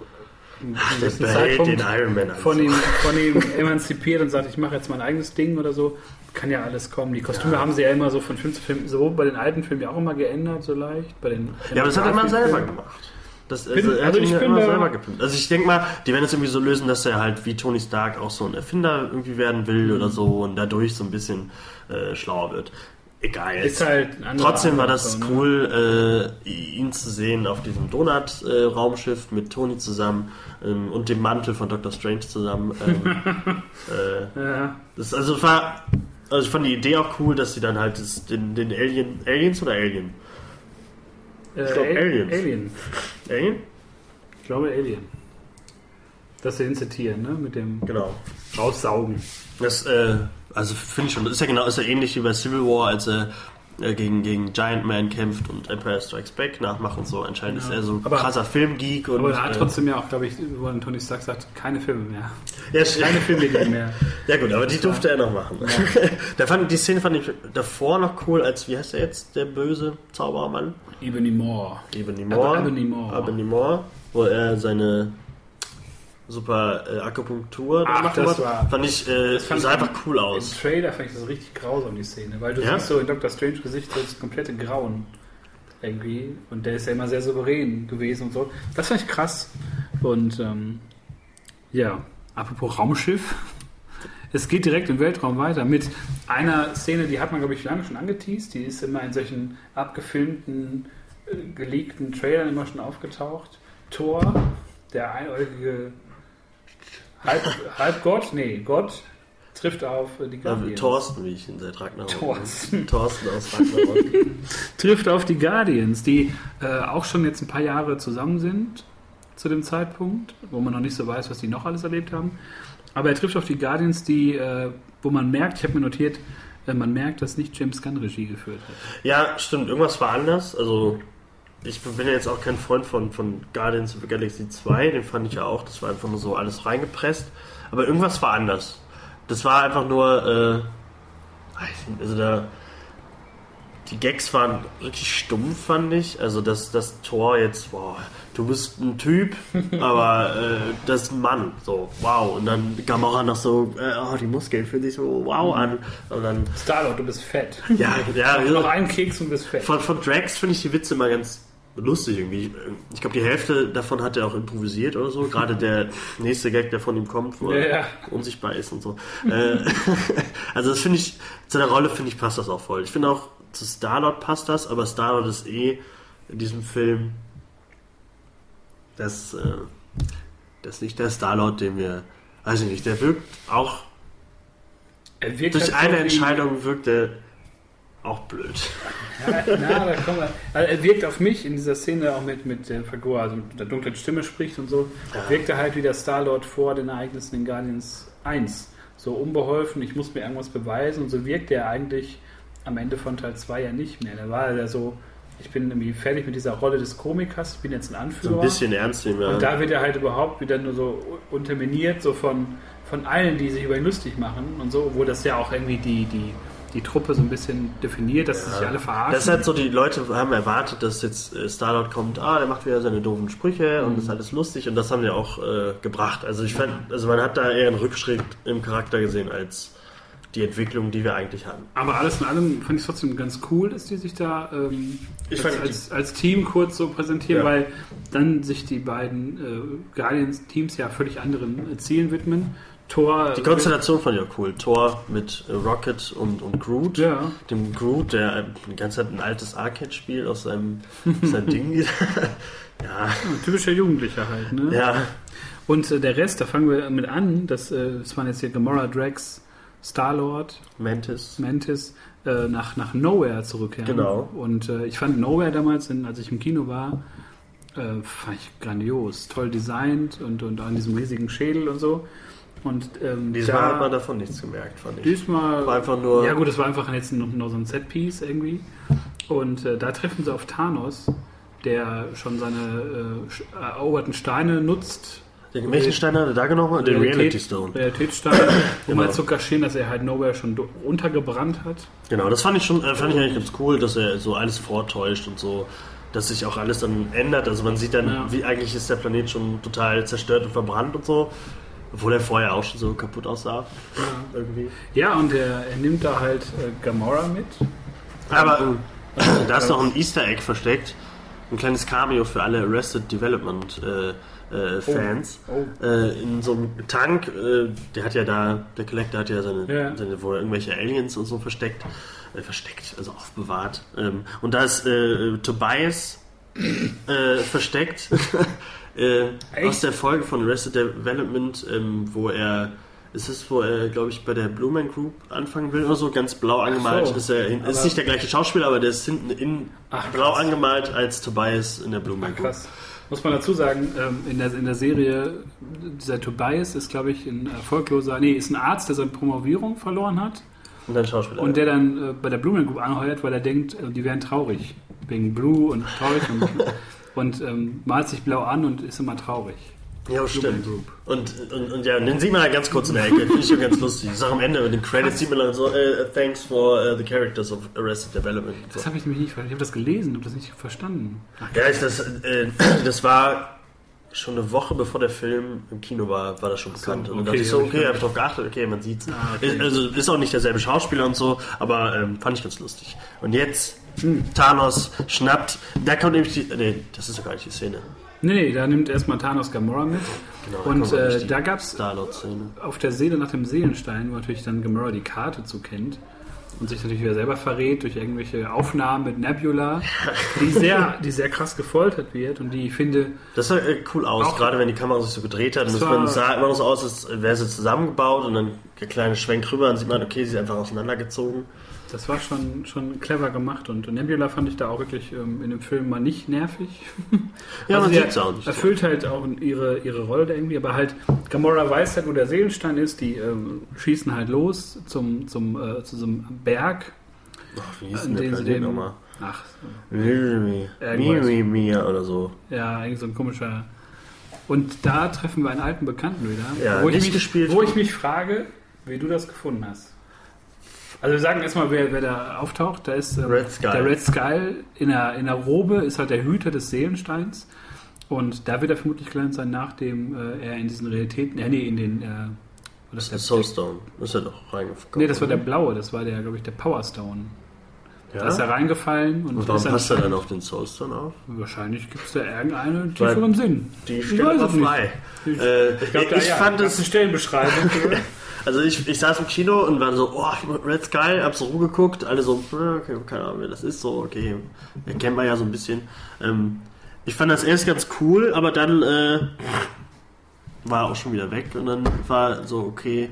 S2: Ach, den Iron Man
S1: von
S2: Anzug.
S1: ihm, von ihm emanzipiert und sagt, ich mache jetzt mein eigenes Ding oder so. Kann ja alles kommen. Die Kostüme haben sie ja immer so von Film zu Film, so bei den alten Filmen ja auch immer geändert, so leicht. Bei den
S2: Ja, aber das hat er immer selber gemacht. Das,
S1: Bin-
S2: also, er
S1: also
S2: hat
S1: ich
S2: ihn ja immer selber gepimpt. Also ich denke mal, die werden es irgendwie so lösen, dass er halt wie Tony Stark auch so ein Erfinder irgendwie werden will oder so und dadurch so ein bisschen äh, schlauer wird. Egal.
S1: Ist halt
S2: Trotzdem war das
S1: so, ne?
S2: cool, äh, ihn zu sehen auf diesem Donut-Raumschiff mit Tony zusammen ähm, und dem Mantel von Doctor Strange zusammen. Ähm, äh,
S1: Ja,
S2: das also war, also ich fand die Idee auch cool, dass sie dann halt das, den, den Alien, Aliens oder Alien?
S1: Äh,
S2: Ich glaub,
S1: Al-
S2: Aliens.
S1: Alien.
S2: Alien?
S1: Ich glaube Alien. Das sie inzitieren, ne? Mit dem
S2: Genau.
S1: Raussaugen.
S2: Das, äh, also finde ich schon, das ist ja genau, ist ja ähnlich wie bei Civil War, als er äh, gegen, gegen Giant Man kämpft und Empire Strikes Back nachmacht und so. Anscheinend ist
S1: Ja.
S2: er so
S1: Aber-
S2: krasser Filmgeek und.
S1: Aber er hat
S2: äh,
S1: trotzdem ja auch, glaube ich, wo Tony Stark sagt, keine Filme mehr.
S2: ja,
S1: Keine Filmideen mehr.
S2: ja gut, aber die durfte er noch machen. da fand, die Szene fand ich davor noch cool, als, wie heißt er jetzt, der böse Zaubermann?
S1: Ebony Moore.
S2: Ebony Moore.
S1: Ebony Moore.
S2: Ebony Moore, wo er seine super äh, Akupunktur da
S1: Ach,
S2: machen
S1: das war-
S2: fand ich, äh,
S1: das fand
S2: sah einfach cool
S1: Im
S2: aus.
S1: Trailer fand ich das richtig grausam, die Szene, weil du
S2: Ja?
S1: siehst so in Dr. Strange Gesicht so das komplette Grauen irgendwie und der ist ja immer sehr souverän gewesen und so. Das fand ich krass und ähm, ja, apropos Raumschiff, es geht direkt im Weltraum weiter mit einer Szene, die hat man glaube ich lange schon angeteased, die ist immer in solchen abgefilmten, äh, geleakten Trailern immer schon aufgetaucht. Thor, der einäugige Halb, Halbgott, nee, Gott trifft auf äh, die Guardians.
S2: Thorsten, wie ich ihn seit Ragnarok.
S1: Thorsten.
S2: Thorsten aus Ragnarok.
S1: trifft auf die Guardians, die äh, auch schon jetzt ein paar Jahre zusammen sind zu dem Zeitpunkt, wo man noch nicht so weiß, was die noch alles erlebt haben. Aber er trifft auf die Guardians, die, äh, wo man merkt, ich habe mir notiert, äh, man merkt, dass nicht James Gunn Regie geführt hat.
S2: ja, stimmt, irgendwas war anders. Also, ich bin ja jetzt auch kein Freund von, von Guardians of the Galaxy 2, den fand ich ja auch, das war einfach nur so alles reingepresst. Aber irgendwas war anders. Das war einfach nur, äh, also da, die Gags waren richtig stumpf, fand ich. Also, dass das Tor jetzt, boah, du bist ein Typ, aber äh, das ist ein Mann. So, wow. Und dann Gamora noch so, äh, oh, die Muskeln fühlen sich so wow an. Und dann,
S1: Starlord, du bist fett.
S2: ja, ja,
S1: Noch einen Keks und bist fett.
S2: von, von Drax finde ich die Witze immer ganz lustig irgendwie. Ich glaube, die Hälfte davon hat er auch improvisiert oder so. Gerade der nächste Gag, der von ihm kommt, wo er
S1: Ja,
S2: unsichtbar ist und so. Äh, also das finde ich, zu der Rolle finde ich passt das auch voll. Ich finde auch, zu Starlord passt das, aber Starlord ist eh in diesem Film das, äh, das ist nicht der Starlord, den wir, weiß ich nicht, der wirkt auch, durch
S1: halt
S2: eine Entscheidung wirkt er auch blöd.
S1: Ja, na, da kommen wir. Also er wirkt auf mich in dieser Szene auch mit, mit der Figur, also mit der dunklen Stimme spricht und so,
S2: Ja.
S1: wirkt er halt wie der Star-Lord vor den Ereignissen in Guardians 1. So unbeholfen, ich muss mir irgendwas beweisen und so wirkt er eigentlich am Ende von Teil 2 ja nicht mehr. Da war er so ich bin irgendwie fertig mit dieser Rolle des Komikers, ich bin jetzt ein
S2: So
S1: Anführer.
S2: ein bisschen ernst nehmen, ja.
S1: Und da wird er halt überhaupt wieder nur so unterminiert, so von, von allen, die sich über ihn lustig machen und so, obwohl das ja auch irgendwie die, die, die Truppe so ein bisschen definiert, dass sie sich alle verarschen.
S2: Das ist halt so, die Leute haben erwartet, dass jetzt äh, Starlord kommt, ah, der macht wieder seine doofen Sprüche und ist alles lustig und das haben die auch äh, gebracht. Also ich fand, also man hat da eher einen Rückschritt im Charakter gesehen als die Entwicklung, die wir eigentlich hatten.
S1: Aber alles in allem fand ich es trotzdem ganz cool, dass die sich da ähm, als, als, als Team kurz so präsentieren,
S2: Ja.
S1: weil dann sich die beiden äh, Guardians-Teams ja völlig anderen äh, Zielen widmen. Thor.
S2: Die Konstellation fand ich auch cool. Thor mit äh, Rocket und, und Groot.
S1: Ja.
S2: Dem Groot, der äh, die ganze Zeit ein altes Arcade-Spiel aus seinem, seinem Ding. ja,
S1: typischer Jugendlicher halt, ne?
S2: ja,
S1: Und äh, der Rest, da fangen wir mit an. Das, äh, das waren jetzt hier Gamora, Drax, Star-Lord,
S2: Mantis.
S1: Mantis äh, nach, nach Nowhere zurückkehren.
S2: Genau.
S1: Und äh, ich fand Nowhere damals, in, als ich im Kino war, fand ich grandios. Toll designt und, und an diesem riesigen Schädel und so. Und ähm,
S2: Diesmal
S1: da-
S2: hat man davon nichts gemerkt, fand ich.
S1: Diesmal
S2: War einfach nur-
S1: Ja, gut, das war einfach jetzt noch, noch so ein Setpiece irgendwie. Und äh, da treffen sie auf Thanos, der schon seine äh, eroberten Steine nutzt.
S2: Den welchen Stein hat er da genommen? Den Reality Stone.
S1: Realitätsstein, um
S2: Genau.
S1: halt zu kaschieren, dass er halt Nowhere schon untergebrannt hat.
S2: Genau, das fand ich schon, äh, fand ich eigentlich ganz cool, dass er so alles vortäuscht und so, dass sich auch alles dann ändert. Also man sieht dann,
S1: Ja.
S2: wie eigentlich ist der Planet schon total zerstört und verbrannt und so. Obwohl er vorher auch schon so kaputt aussah. Irgendwie.
S1: Ja, und er, er nimmt da halt äh, Gamora mit.
S2: Aber äh, da ist noch ein Easter Egg versteckt. Ein kleines Cameo für alle Arrested Development äh, äh, Fans.
S1: Oh.
S2: Äh, in so einem Tank, äh, der hat ja da, der Collector hat ja seine,
S1: Ja.
S2: seine wo er irgendwelche Aliens und so versteckt. Äh, versteckt, also aufbewahrt. Ähm, und da ist äh, Tobias äh, versteckt. äh, aus der Folge von Arrested Development, ähm, wo er. Ist es, wo er, glaube ich, bei der Blue Man Group anfangen will oder so? Ganz blau angemalt.
S1: so.
S2: ist er hin, ist nicht der gleiche Schauspieler, aber der ist hinten in
S1: Ach,
S2: blau angemalt als Tobias in der Blue Man Group.
S1: Krass. Muss man dazu sagen, ähm, in, der, in der Serie, dieser Tobias ist, glaube ich, ein erfolgloser, nee, ist ein Arzt, der seine Promovierung verloren hat
S2: Und dann Schauspieler.
S1: und der dann äh, bei der Blumen Group anheuert, weil er denkt, äh, die wären traurig. Wegen Blue und traurig und, und ähm, malt sich blau an und ist immer traurig.
S2: ja, stimmt. Und, und, und ja, und den sieht man halt ganz kurz in der Ecke. Finde ich schon ganz lustig. Ich sag am Ende mit den Credits sieht man dann so, äh, thanks for uh, the characters of Arrested Development. So.
S1: Das habe ich nämlich nicht verstanden. Ich habe das gelesen, habe das nicht verstanden. Ach,
S2: Ja, ich, das, äh, das war schon eine Woche bevor der Film im Kino war, war das schon
S1: so,
S2: bekannt. und dann
S1: okay,
S2: dachte ich so, okay, habe ich drauf geachtet, okay, man sieht's.
S1: Ah, okay.
S2: Also ist auch nicht derselbe Schauspieler und so, aber ähm, fand ich ganz lustig. Und jetzt. Thanos schnappt, da kommt nämlich die, nee, das ist doch gar nicht die Szene.
S1: Nee, nee, da nimmt erstmal Thanos Gamora mit.
S2: Genau,
S1: und äh, da gab es auf der Seele nach dem Seelenstein, wo natürlich dann Gamora die Karte zu kennt und sich natürlich wieder selber verrät durch irgendwelche Aufnahmen mit Nebula, die sehr, die sehr krass gefoltert wird und die ich finde,
S2: Das sah äh, cool aus, gerade wenn die Kamera sich so gedreht hat.
S1: Das
S2: Und man sah immer noch so aus, als wäre sie zusammengebaut und dann der kleine Schwenk rüber, dann sieht man, okay, sie ist einfach auseinandergezogen.
S1: Das war schon, schon clever gemacht und Nebula fand ich da auch wirklich ähm, in dem Film mal nicht nervig.
S2: Ja, man
S1: die
S2: sieht's auch nicht.
S1: Erfüllt halt auch ihre, ihre Rolle da irgendwie, aber halt Gamora weiß halt, wo der Seelenstein ist, die ähm, schießen halt los zum, zum, äh, zu so einem Berg,
S2: Ach, wie hieß denn der Planet nochmal?
S1: ach, Irgendwas.
S2: Miri, Mia oder so.
S1: Ja, eigentlich so ein komischer. Und da treffen wir einen alten Bekannten wieder.
S2: Ja,
S1: wo, ich mich, wo ich mich frage, wie du das gefunden hast. Also wir sagen erstmal, wer, wer da auftaucht. Da ist ähm,
S2: Red
S1: der Red Skull in der, in der Robe, ist halt der Hüter des Seelensteins. Und da wird er vermutlich gelandet sein, nachdem äh, er in diesen Realitäten, äh, nee, in den, äh, oder ist der,
S2: Soulstone. Ist er doch reingekommen.
S1: nee, das war der blaue, das war der, glaube ich, der Power Stone.
S2: Ja?
S1: Da ist er reingefallen und,
S2: Und warum
S1: ist dann,
S2: passt er dann auf den Soulstone auf?
S1: Wahrscheinlich gibt es da irgendeinen tieferen Sinn.
S2: Die
S1: Ich
S2: steht
S1: es nicht.
S2: frei.
S1: Ich,
S2: Äh,
S1: ich glaube, da
S2: ich
S1: ja,
S2: fand es
S1: eine Stellenbeschreibung.
S2: Also ich, ich saß im Kino und war so, oh, Red Skull, hab so rumgeguckt, alle so, äh, okay, keine Ahnung, wer das ist, so, okay, erkennt man ja so ein bisschen. Ähm, ich fand das erst ganz cool, aber dann äh, war er auch schon wieder weg und dann war so, okay,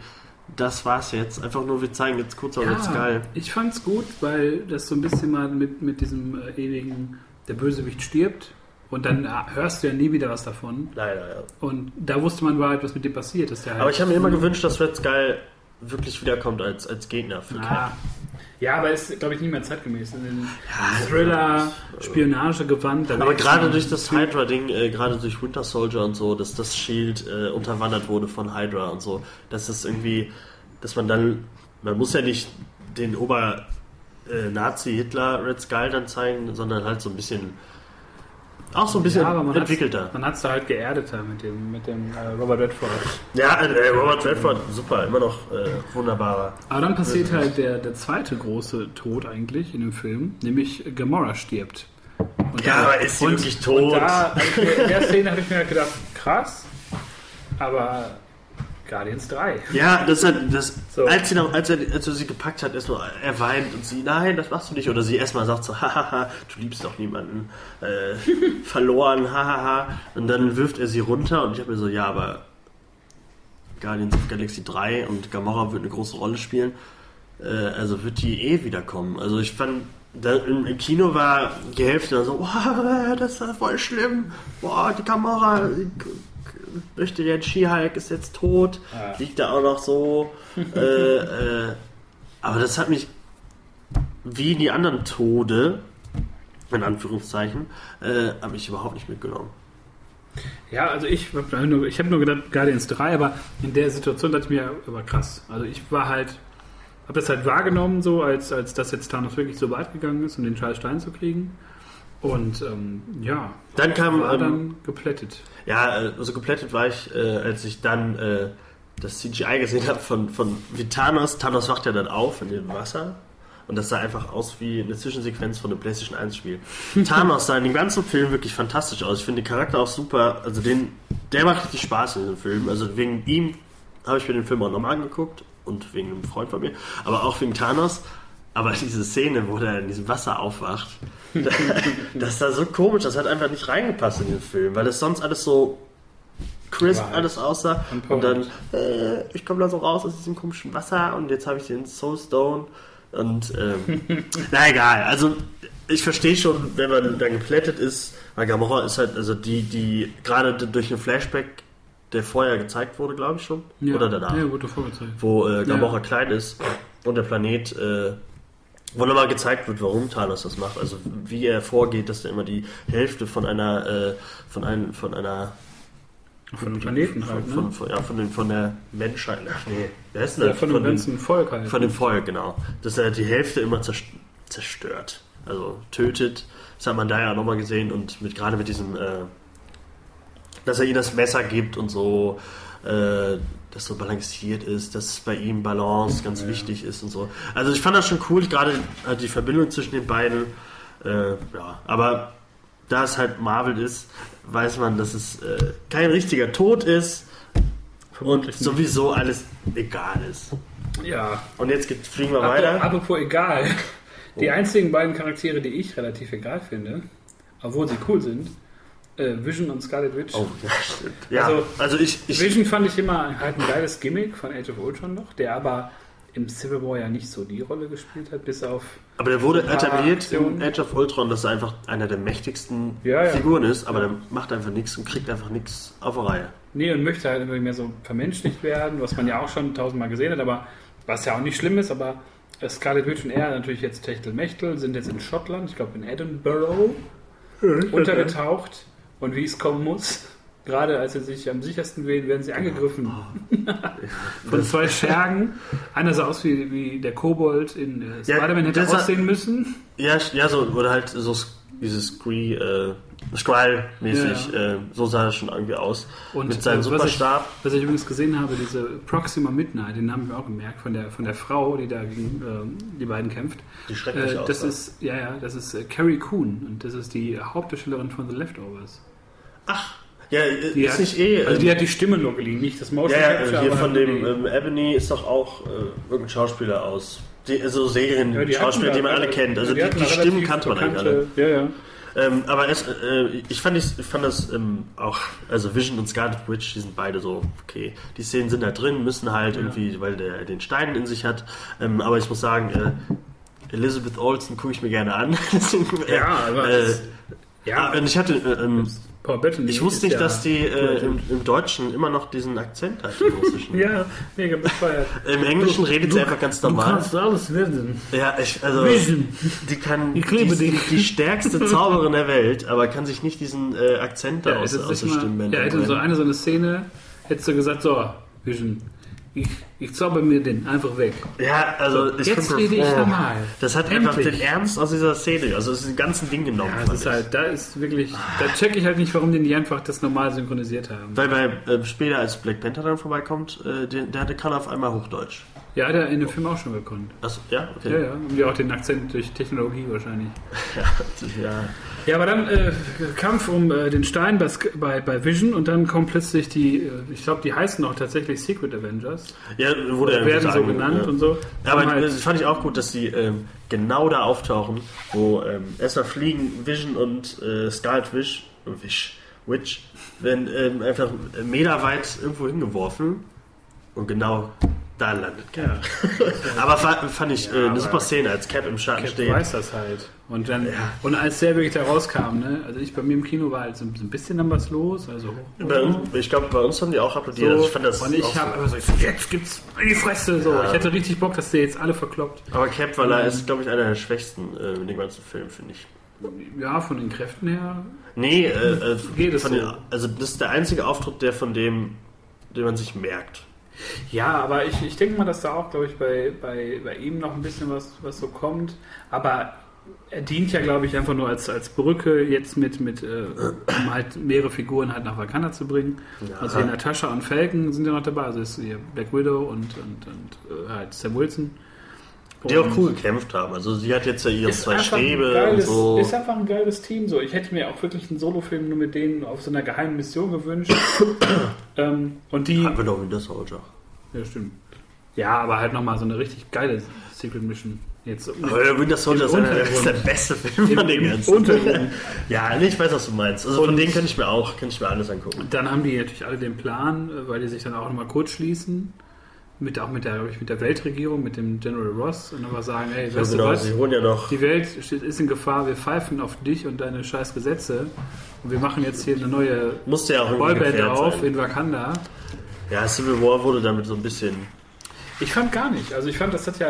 S2: das war's jetzt. Einfach nur, wir zeigen jetzt kurz mal Red Skull.
S1: ich fand's gut, weil das so ein bisschen mal mit, mit diesem äh, ewigen, der Bösewicht stirbt und dann hörst du ja nie wieder was davon.
S2: Leider, ja.
S1: Und da wusste man halt, was mit dem passiert. Der halt
S2: Aber ich habe mir immer gewünscht, dass Red Skull wirklich wiederkommt als, als Gegner für.
S1: Ah. Ja, aber ist, glaube ich, nicht mehr zeitgemäß. In den
S2: Ja,
S1: Thriller, Spionagegewand. da
S2: Aber gerade durch das Hydra-Ding, äh, gerade durch Winter Soldier und so, dass das Shield äh, unterwandert wurde von Hydra und so, dass es irgendwie, dass man dann, man muss ja nicht den Ober äh, Nazi Hitler Red Skull dann zeigen, sondern halt so ein bisschen, auch so ein bisschen
S1: ja, aber man
S2: entwickelter.
S1: Hat's, man hat es da halt geerdeter mit dem, mit dem äh, Robert Redford.
S2: Ja, äh, Robert Redford, super, immer noch äh, wunderbarer.
S1: Aber dann passiert halt der, der zweite große Tod eigentlich in dem Film, nämlich Gamora stirbt. Und
S2: Ja, aber ist sie wirklich tot?
S1: Und da, also in der Szene habe ich mir halt gedacht, krass, aber Guardians 3.
S2: Ja, das ist halt, das,
S1: So.
S2: als, sie noch, als, er, als er sie gepackt hat, erstmal, er weint und sie, nein, das machst du nicht. Oder sie erstmal sagt so, hahaha, du liebst doch niemanden, äh, verloren, hahaha. Und dann wirft er sie runter und ich habe mir so, ja, aber Guardians of Galaxy 3 und Gamora wird eine große Rolle spielen. Äh, also wird die eh wiederkommen. Also ich fand, da, im, im Kino war die Hälfte so, wow, das ist voll schlimm. Boah, die Gamora möchte der She-Hulk ist jetzt tot,
S1: Ja.
S2: liegt da auch noch so. äh, äh, aber das hat mich, wie die anderen Tode, in Anführungszeichen, äh, habe ich überhaupt nicht mitgenommen.
S1: Ja, also ich habe nur, ich hab nur gedacht Guardians 3, aber in der Situation dachte ich mir, aber krass. Also ich war halt, habe das halt wahrgenommen, so als, als dass jetzt Thanos wirklich so weit gegangen ist, um den scheiß Stein zu kriegen. Und ähm, ja,
S2: Dann kam,
S1: war
S2: ähm,
S1: dann geplättet.
S2: ja, äh, so geplättet war ich, äh, als ich dann äh, das CGI gesehen habe von, von wie Thanos. Thanos wacht ja dann auf in dem Wasser. Und das sah einfach aus wie eine Zwischensequenz von einem PlayStation 1 Spiel. Thanos sah in dem ganzen Film wirklich fantastisch aus. Ich finde den Charakter auch super. Also den, der macht richtig Spaß in dem Film. Also wegen ihm habe ich mir den Film auch nochmal angeguckt. Und wegen einem Freund von mir. Aber auch wegen Thanos. Aber diese Szene, wo der in diesem Wasser aufwacht, das sah so komisch. Das hat einfach nicht reingepasst in den Film. Weil es sonst alles so crisp
S1: War halt
S2: alles aussah.
S1: point.
S2: Und dann, äh, ich komme da so raus aus diesem komischen Wasser und jetzt habe ich den Soul Stone. Und ähm, na egal, also ich verstehe schon, wenn man dann geplättet ist, weil Gamora ist halt, also die, die gerade durch einen Flashback, der vorher gezeigt wurde, glaube ich schon,
S1: Ja,
S2: oder danach,
S1: Ja, wurde vorgezeigt.
S2: wo äh, Gamora
S1: Ja.
S2: klein ist und der Planet, äh, wo nochmal gezeigt wird, warum Thanos das macht, also wie er vorgeht, dass er immer die Hälfte von einer, äh, von, einem, von einer
S1: Von dem Planeten
S2: von,
S1: halt, ne?
S2: von, von, ja, von, den, von der Menschheit. Ach nee, wer ist denn
S1: ja,
S2: das?
S1: von dem ganzen Volk halt.
S2: von dem Volk, genau. Dass er die Hälfte immer zerst- zerstört. Also tötet. Das hat man da ja auch nochmal gesehen und mit, gerade mit diesem, äh, dass er ihr das Messer gibt und so, äh, das so balanciert ist, dass bei ihm Balance ganz
S1: Ja.
S2: wichtig ist und so. Also ich fand das schon cool, gerade äh, die Verbindung zwischen den beiden. Äh, ja, aber da es halt Marvel ist, weiß man, dass es äh, kein richtiger Tod ist und
S1: nicht.
S2: sowieso alles egal ist.
S1: Ja.
S2: Und jetzt geht, fliegen wir
S1: Apropos,
S2: weiter.
S1: apropos egal. Die
S2: Oh.
S1: einzigen beiden Charaktere, die ich relativ egal finde, obwohl sie cool sind, äh, Vision und Scarlet Witch.
S2: Oh, ja, stimmt. Ja, also,
S1: Also,
S2: ich, ich
S1: Vision fand ich immer halt ein geiles Gimmick von Age of Ultron noch, der aber im Civil War ja nicht so die Rolle gespielt hat, bis auf
S2: aber der wurde etabliert in. Age of Ultron, dass er einfach einer der mächtigsten
S1: Ja, ja.
S2: Figuren ist, aber der macht einfach nichts und kriegt einfach nichts auf die Reihe.
S1: Nee, und möchte halt irgendwie mehr so vermenschlicht werden, was man ja auch schon tausendmal gesehen hat, aber was ja auch nicht schlimm ist, aber Scarlet Witch und er, natürlich jetzt Techtelmechtel, sind jetzt in Schottland, ich glaube in Edinburgh, untergetaucht und wie es kommen muss, gerade als sie sich am sichersten wählen, werden sie angegriffen von zwei Schergen. Einer sah aus wie, wie der Kobold in äh,
S2: Ja,
S1: Spider-Man hätte
S2: der sah-
S1: aussehen müssen.
S2: Ja, ja, so, oder halt so dieses Scree, äh, Skrull-mäßig,
S1: Ja,
S2: äh, so sah das schon irgendwie aus.
S1: Und,
S2: Mit seinem
S1: äh, was ich-
S2: Superstab.
S1: Was ich übrigens gesehen habe, diese Proxima Midnight, den haben wir auch gemerkt, von der, von der Frau, die da gegen ähm, die beiden kämpft.
S2: Die schrecklich
S1: Äh, das
S2: aussah.
S1: ist, ja, ja, das ist äh, Carrie Coon und das ist die Hauptdarstellerin von The Leftovers.
S2: Ja, äh,
S1: Die
S2: ist
S1: hat,
S2: nicht eh.
S1: also
S2: ähm,
S1: die hat die Stimme nur geliehen, nicht das Motion
S2: ja, ja,
S1: Capture,
S2: hier von dem ähm, Ebony ist doch auch äh, irgendein Schauspieler aus. Die, so Serien,
S1: Ja, die
S2: Schauspieler,
S1: da
S2: die man alle kennt. Also
S1: die
S2: die, Stimmen kannte man eigentlich alle.
S1: Ja, ja.
S2: Ähm, aber es, äh, ich, fand ich, fand das ähm, auch, also Vision und Scarlet Witch, die sind beide so, okay, die Szenen sind da drin, müssen halt
S1: Ja.
S2: irgendwie, weil der den Stein in sich hat. Ähm, aber ich muss sagen, äh, Elizabeth Olsen gucke ich mir gerne an. Deswegen, äh,
S1: Ja, aber
S2: äh,
S1: das- Ja,
S2: und ich hatte, äh, ähm,
S1: Paul Bettany
S2: ich wusste nicht,
S1: ja
S2: dass die äh, im, im Deutschen immer noch diesen Akzent hat, russischen.
S1: Ja, mega bescheuert.
S2: Im Englischen redet sie einfach ganz
S1: Du
S2: normal.
S1: kannst alles wissen.
S2: Ja, ich, also,
S1: Vision.
S2: die kann,
S1: Ich liebe
S2: die,
S1: dich.
S2: die stärkste Zauberin der Welt, aber kann sich nicht diesen äh, Akzent da
S1: Ja,
S2: aus, aus
S1: du
S2: der Stimme
S1: ja, hätte so eine so eine Szene, hättest du gesagt, so, Vision, ich, ich zauber mir den einfach weg.
S2: Ja, also ich
S1: Jetzt rede ich
S2: oh,
S1: normal.
S2: Das hat einfach
S1: Endlich.
S2: den Ernst aus dieser Szene, also aus diesem ganzen Ding genommen.
S1: Ja, das ist halt, da ist wirklich, da check ich halt nicht, warum die nicht einfach das normal synchronisiert haben.
S2: Weil bei äh, später, als Black Panther dann vorbeikommt, äh, der, der hatte kann auf einmal Hochdeutsch.
S1: Ja, hat er in dem Film auch schon gekonnt.
S2: Achso, ja, okay.
S1: Ja, ja, und ja auch den Akzent durch Technologie wahrscheinlich.
S2: ja.
S1: Ja, aber dann äh, Kampf um äh, den Stein bei, bei, bei Vision und dann kommen plötzlich die, äh, ich glaube, die heißen auch tatsächlich Secret Avengers.
S2: Ja, wurde ja
S1: werden so genannt
S2: ja.
S1: und so.
S2: Aber
S1: Haben halt,
S2: das fand ich auch gut, dass sie ähm, genau da auftauchen, wo ähm, erstmal fliegen Vision und äh, Scarlet Wish, Wish, Witch, werden ähm, einfach meterweit irgendwo hingeworfen und genau da landet Cap. aber fa- fand ich äh, eine super Szene, als Cap im Schatten
S1: Cap
S2: steht.
S1: weiß das halt. Und dann, und als der wirklich da rauskam, ne, also ich bei mir im Kino war halt so, so ein bisschen dann was los, also
S2: uns, ich glaube, bei uns haben die auch applaudiert. Also ich fand das
S1: und ich habe
S2: so.
S1: aber so, so, jetzt gibt's in die Fresse, so. Ich hatte richtig Bock, dass der jetzt alle verkloppt.
S2: Aber Cap, weil er ist, glaube ich, einer der schwächsten äh, in dem ganzen Film, finde ich.
S1: Ja, von den Kräften her.
S2: Nee, äh, äh,
S1: Geht es so?
S2: den, also das ist der einzige Auftritt, der von dem, den man sich merkt.
S1: Ja, aber ich, ich denke mal, dass da auch, glaube ich, bei, bei, bei ihm noch ein bisschen was, was so kommt. Aber er dient ja, glaube ich, einfach nur als, als Brücke jetzt mit, mit äh, um halt mehrere Figuren halt nach Wakanda zu bringen.
S2: Ja.
S1: Also hier Natascha und Falcon sind ja noch dabei. Also ist hier Black Widow und, und, und äh, halt Sam Wilson.
S2: Die auch
S1: Und
S2: cool gekämpft haben. Also sie hat jetzt ja ihre
S1: Ist
S2: zwei Stäbe und
S1: geiles,
S2: so.
S1: ist einfach ein geiles Team. So. Ich hätte mir auch wirklich einen Solofilm nur mit denen auf so einer geheimen Mission gewünscht. ähm, und die.
S2: Haben wir doch Winter Soldier.
S1: Ja, stimmt. Ja, aber halt nochmal so eine richtig geile Secret Mission. Jetzt
S2: Aber der Winter Soldier ist, einer, der, ist der beste Film
S1: Im-
S2: von den ganzen. Ja, nee, ich weiß, was du meinst. Also von
S1: Und-
S2: denen kann ich mir auch, kann ich mir alles angucken.
S1: dann haben die natürlich alle den Plan, äh, weil die sich dann auch nochmal kurz schließen. Mit, auch mit der, ich, mit der Weltregierung, mit dem General Ross und aber sagen, ey,
S2: Ja,
S1: weißt
S2: genau,
S1: du was?
S2: sie holen ja noch.
S1: Die Welt steht, ist in Gefahr, wir pfeifen auf dich und deine scheiß Gesetze. Und wir machen jetzt hier eine neue
S2: Musste ja auch
S1: Boyband auf
S2: sein.
S1: in Wakanda.
S2: Ja, Civil War wurde damit so ein bisschen.
S1: Ich fand gar nicht. Also ich fand, das hat ja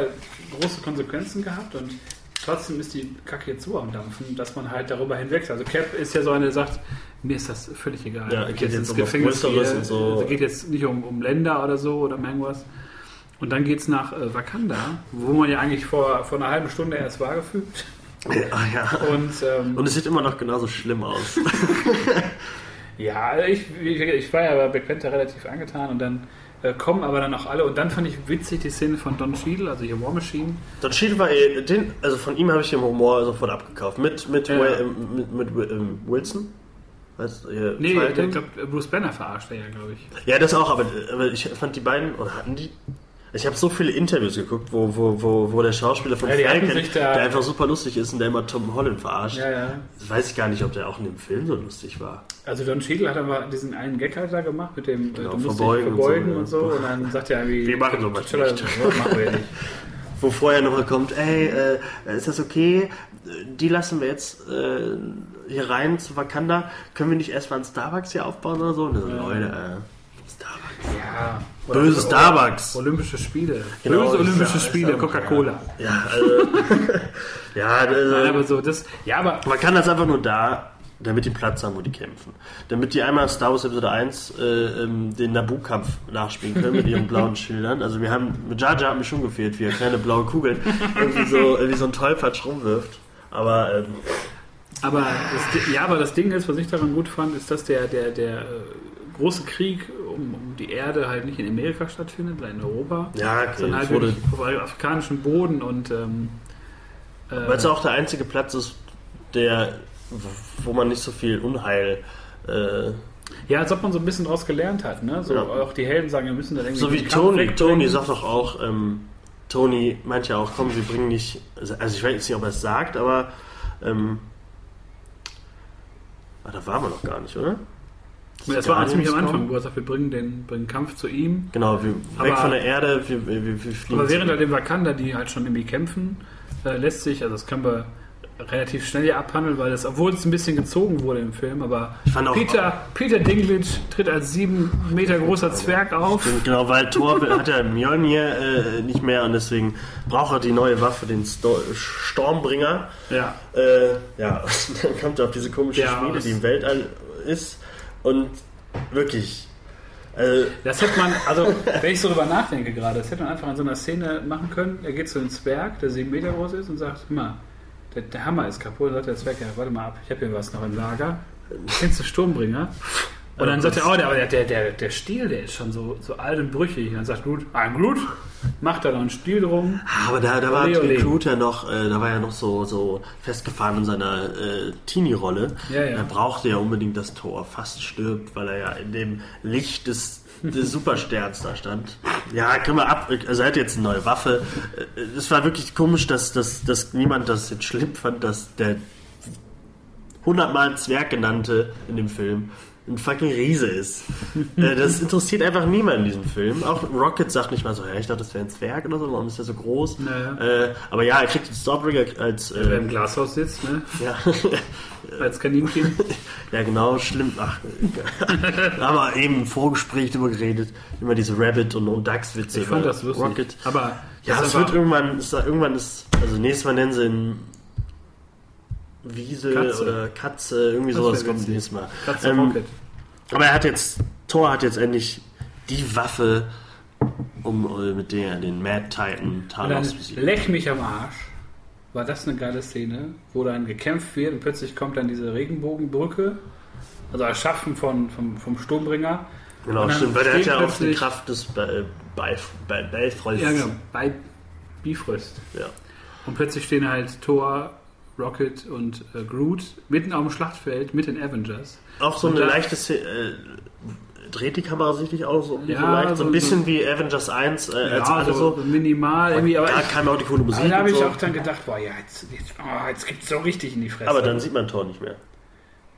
S1: große Konsequenzen gehabt und trotzdem ist die Kacke jetzt so am Dampfen, dass man halt darüber hinweg. Also Cap ist ja so eine, der sagt, mir ist das völlig egal.
S2: Ja, geht
S1: gehe
S2: jetzt um was Größeres und so.
S1: Also geht jetzt nicht um, um Länder oder so oder um irgendwas. Und dann geht es nach äh, Wakanda, wo man ja eigentlich vor, vor einer halben Stunde erst war gefühlt.
S2: Ah, ja.
S1: Und, ähm,
S2: Und es sieht immer noch genauso schlimm aus.
S1: Ja, ich, ich, ich war ja bei Black Panther relativ angetan und dann äh, kommen aber dann auch alle. Und dann fand ich witzig die Szene von Don Cheadle, also hier War Machine.
S2: Don Cheadle war eh, den, also von ihm habe ich den Humor sofort abgekauft. Mit, mit,
S1: Ja.
S2: Wa- ähm, mit, mit ähm, Wilson? Weißt hier,
S1: Nee, ich glaube, Bruce Banner verarscht er ja, glaube ich.
S2: Ja, das auch, aber, aber ich fand die beiden, oder hatten die? Ich habe so viele Interviews geguckt, wo, wo, wo, wo der Schauspieler von
S1: Ja,
S2: Falcon,
S1: da-
S2: der einfach super lustig ist und der immer Tom Holland verarscht.
S1: Ja, ja.
S2: Das weiß ich gar nicht, ob der auch in dem Film so lustig war.
S1: Also Don Cheadle hat aber diesen einen Gag halt da gemacht mit dem
S2: Genau,
S1: äh, musst
S2: verbeugen
S1: dich
S2: und so,
S1: verbeugen und so. Und dann sagt er irgendwie...
S2: Wir machen sowas nicht.
S1: "Ja, machen wir nicht.
S2: Wo vorher nochmal kommt, ey, äh, ist das okay? Die lassen wir jetzt äh, hier rein zu Wakanda. Können wir nicht erstmal einen Starbucks hier aufbauen oder so? Und so,
S1: Ja.
S2: Leute, äh.
S1: Ja.
S2: Böse Starbucks.
S1: Olympische Spiele.
S2: Genau,
S1: Böse Olympische
S2: ja,
S1: Spiele, Coca-Cola.
S2: Ja, also, ja, also,
S1: aber so, das... Ja, aber...
S2: man kann das einfach nur da, damit die Platz haben, wo die kämpfen. Damit die einmal Star Wars Episode 1 äh, ähm, den Naboo-Kampf nachspielen können mit ihren blauen Schildern. Also wir haben, mit Jar Jar hat mir schon gefehlt, wie er kleine blaue Kugeln irgendwie so, irgendwie so ein Tollpatsch rumwirft. Aber ähm,
S1: Aber das, ja, aber das Ding ist, was ich daran gut fand, ist, dass der, der, der äh, große Krieg um, um die Erde halt nicht in Amerika stattfindet, sondern in Europa,
S2: ja, okay,
S1: sondern halt
S2: wurde,
S1: auf afrikanischem Boden und ähm, äh,
S2: weil es auch der einzige Platz ist, der, wo man nicht so viel Unheil äh,
S1: ja, als ob man so ein bisschen draus gelernt hat, ne? So
S2: Ja.
S1: auch die Helden sagen, wir müssen dann irgendwie
S2: So wie Tony. Tony sagt doch auch, ähm, Tony meint ja auch, komm, wir bringen nicht, also ich weiß jetzt nicht, ob er es sagt, aber ähm, ah, da waren wir noch gar nicht, oder?
S1: Das war ziemlich am Anfang, wo er sagt, wir bringen den, bringen Kampf zu ihm.
S2: Genau, wir
S1: Aber-
S2: weg von der Erde, wir, wir, wir fliegen.
S1: Aber während halt in Wakanda, die halt schon irgendwie kämpfen, äh, lässt sich, also das können wir relativ schnell hier abhandeln, weil das, obwohl es ein bisschen gezogen wurde im Film, aber
S2: fand auch-
S1: Peter, Peter Dinklage tritt als sieben Meter großer Zwerg auf.
S2: Genau, weil Thor hat ja Mjolnir äh, nicht mehr und deswegen braucht er die neue Waffe, den Sto Stormbringer.
S1: Ja.
S2: Äh, ja, dann kommt er auf diese komische
S1: Ja,
S2: Schmiede, die im Weltall ist und wirklich. Äh,
S1: Das hätte man, also wenn ich so drüber nachdenke gerade, das hätte man einfach in so einer Szene machen können. Er geht zu einem Zwerg, der sieben Meter groß ist und sagt, mal, der, der Hammer ist kaputt. Dann sagt der Zwerg, ja, warte mal ab, ich habe hier was noch im Lager. Kennst du Sturmbringer? Und dann sagt er, oh, der, der, der, der, der Stiel, der ist schon so, so alt und brüchig. Und dann sagt Groot, ein Groot, macht da noch einen Stiel drum.
S2: aber da, da war. Groot ja noch, äh, da war ja noch so, so festgefahren in seiner äh, Teenie-Rolle.
S1: Ja, ja.
S2: Er brauchte ja unbedingt das Tor, fast stirbt, weil er ja in dem Licht des, des Supersterns da stand. Ja, können wir ab. Also er hat jetzt eine neue Waffe. Äh, Es war wirklich komisch, dass, dass, dass niemand das jetzt schlimm fand, dass der hundertmal Zwerg genannte in dem Film ein fucking Riese ist. Äh, das interessiert einfach niemand in diesem Film. Auch Rocket sagt nicht mal so, ja, ich dachte, das wäre ein Zwerg oder so, warum ist der so groß?
S1: Naja.
S2: Äh, aber ja, er kriegt den Stormbringer als
S1: Wer
S2: äh,
S1: im Glashaus sitzt, ne?
S2: ja,
S1: als Kaninchen.
S2: ja genau, schlimm. Ach, da haben wir eben im Vorgespräch drüber geredet, immer diese Rabbit und, und Ducks-Witze.
S1: Ich fand das lustig.
S2: Rocket.
S1: Aber
S2: Ja,
S1: das
S2: es wird irgendwann, es, irgendwann ist, also nächstes Mal nennen sie ihn Wiese
S1: Katze.
S2: oder Katze, irgendwie
S1: Das
S2: sowas kommt nächstes Mal.
S1: Katze
S2: Ähm,
S1: Rocket.
S2: Aber er hat jetzt, Thor hat jetzt endlich die Waffe, um äh, mit der er den Mad Titan Thanos besiegt.
S1: leck mich am Arsch. War das eine geile Szene, wo dann gekämpft wird und plötzlich kommt dann diese Regenbogenbrücke, also erschaffen von, vom, vom Sturmbringer.
S2: Genau, stimmt, weil der hat ja auch die Kraft des Be- Bifrosts.
S1: Ja, genau, bei Bifrost.
S2: Ja.
S1: Und plötzlich stehen halt Thor, Rocket und äh, Groot mitten auf dem Schlachtfeld mit den Avengers.
S2: Auch so
S1: Und
S2: eine leichte Szene, äh, dreht die Kamera sich nicht auch so,
S1: Ja,
S2: so leicht, so ein bisschen
S1: so-
S2: wie Avengers 1, äh,
S1: ja,
S2: alle
S1: so, minimal irgendwie, aber
S2: da
S1: ich,
S2: kam auch die coole Musik.
S1: aber da habe
S2: und
S1: ich auch dann gedacht, boah, ja, jetzt, jetzt, oh, jetzt gibt es so richtig in die Fresse.
S2: aber dann sieht man Thor nicht mehr.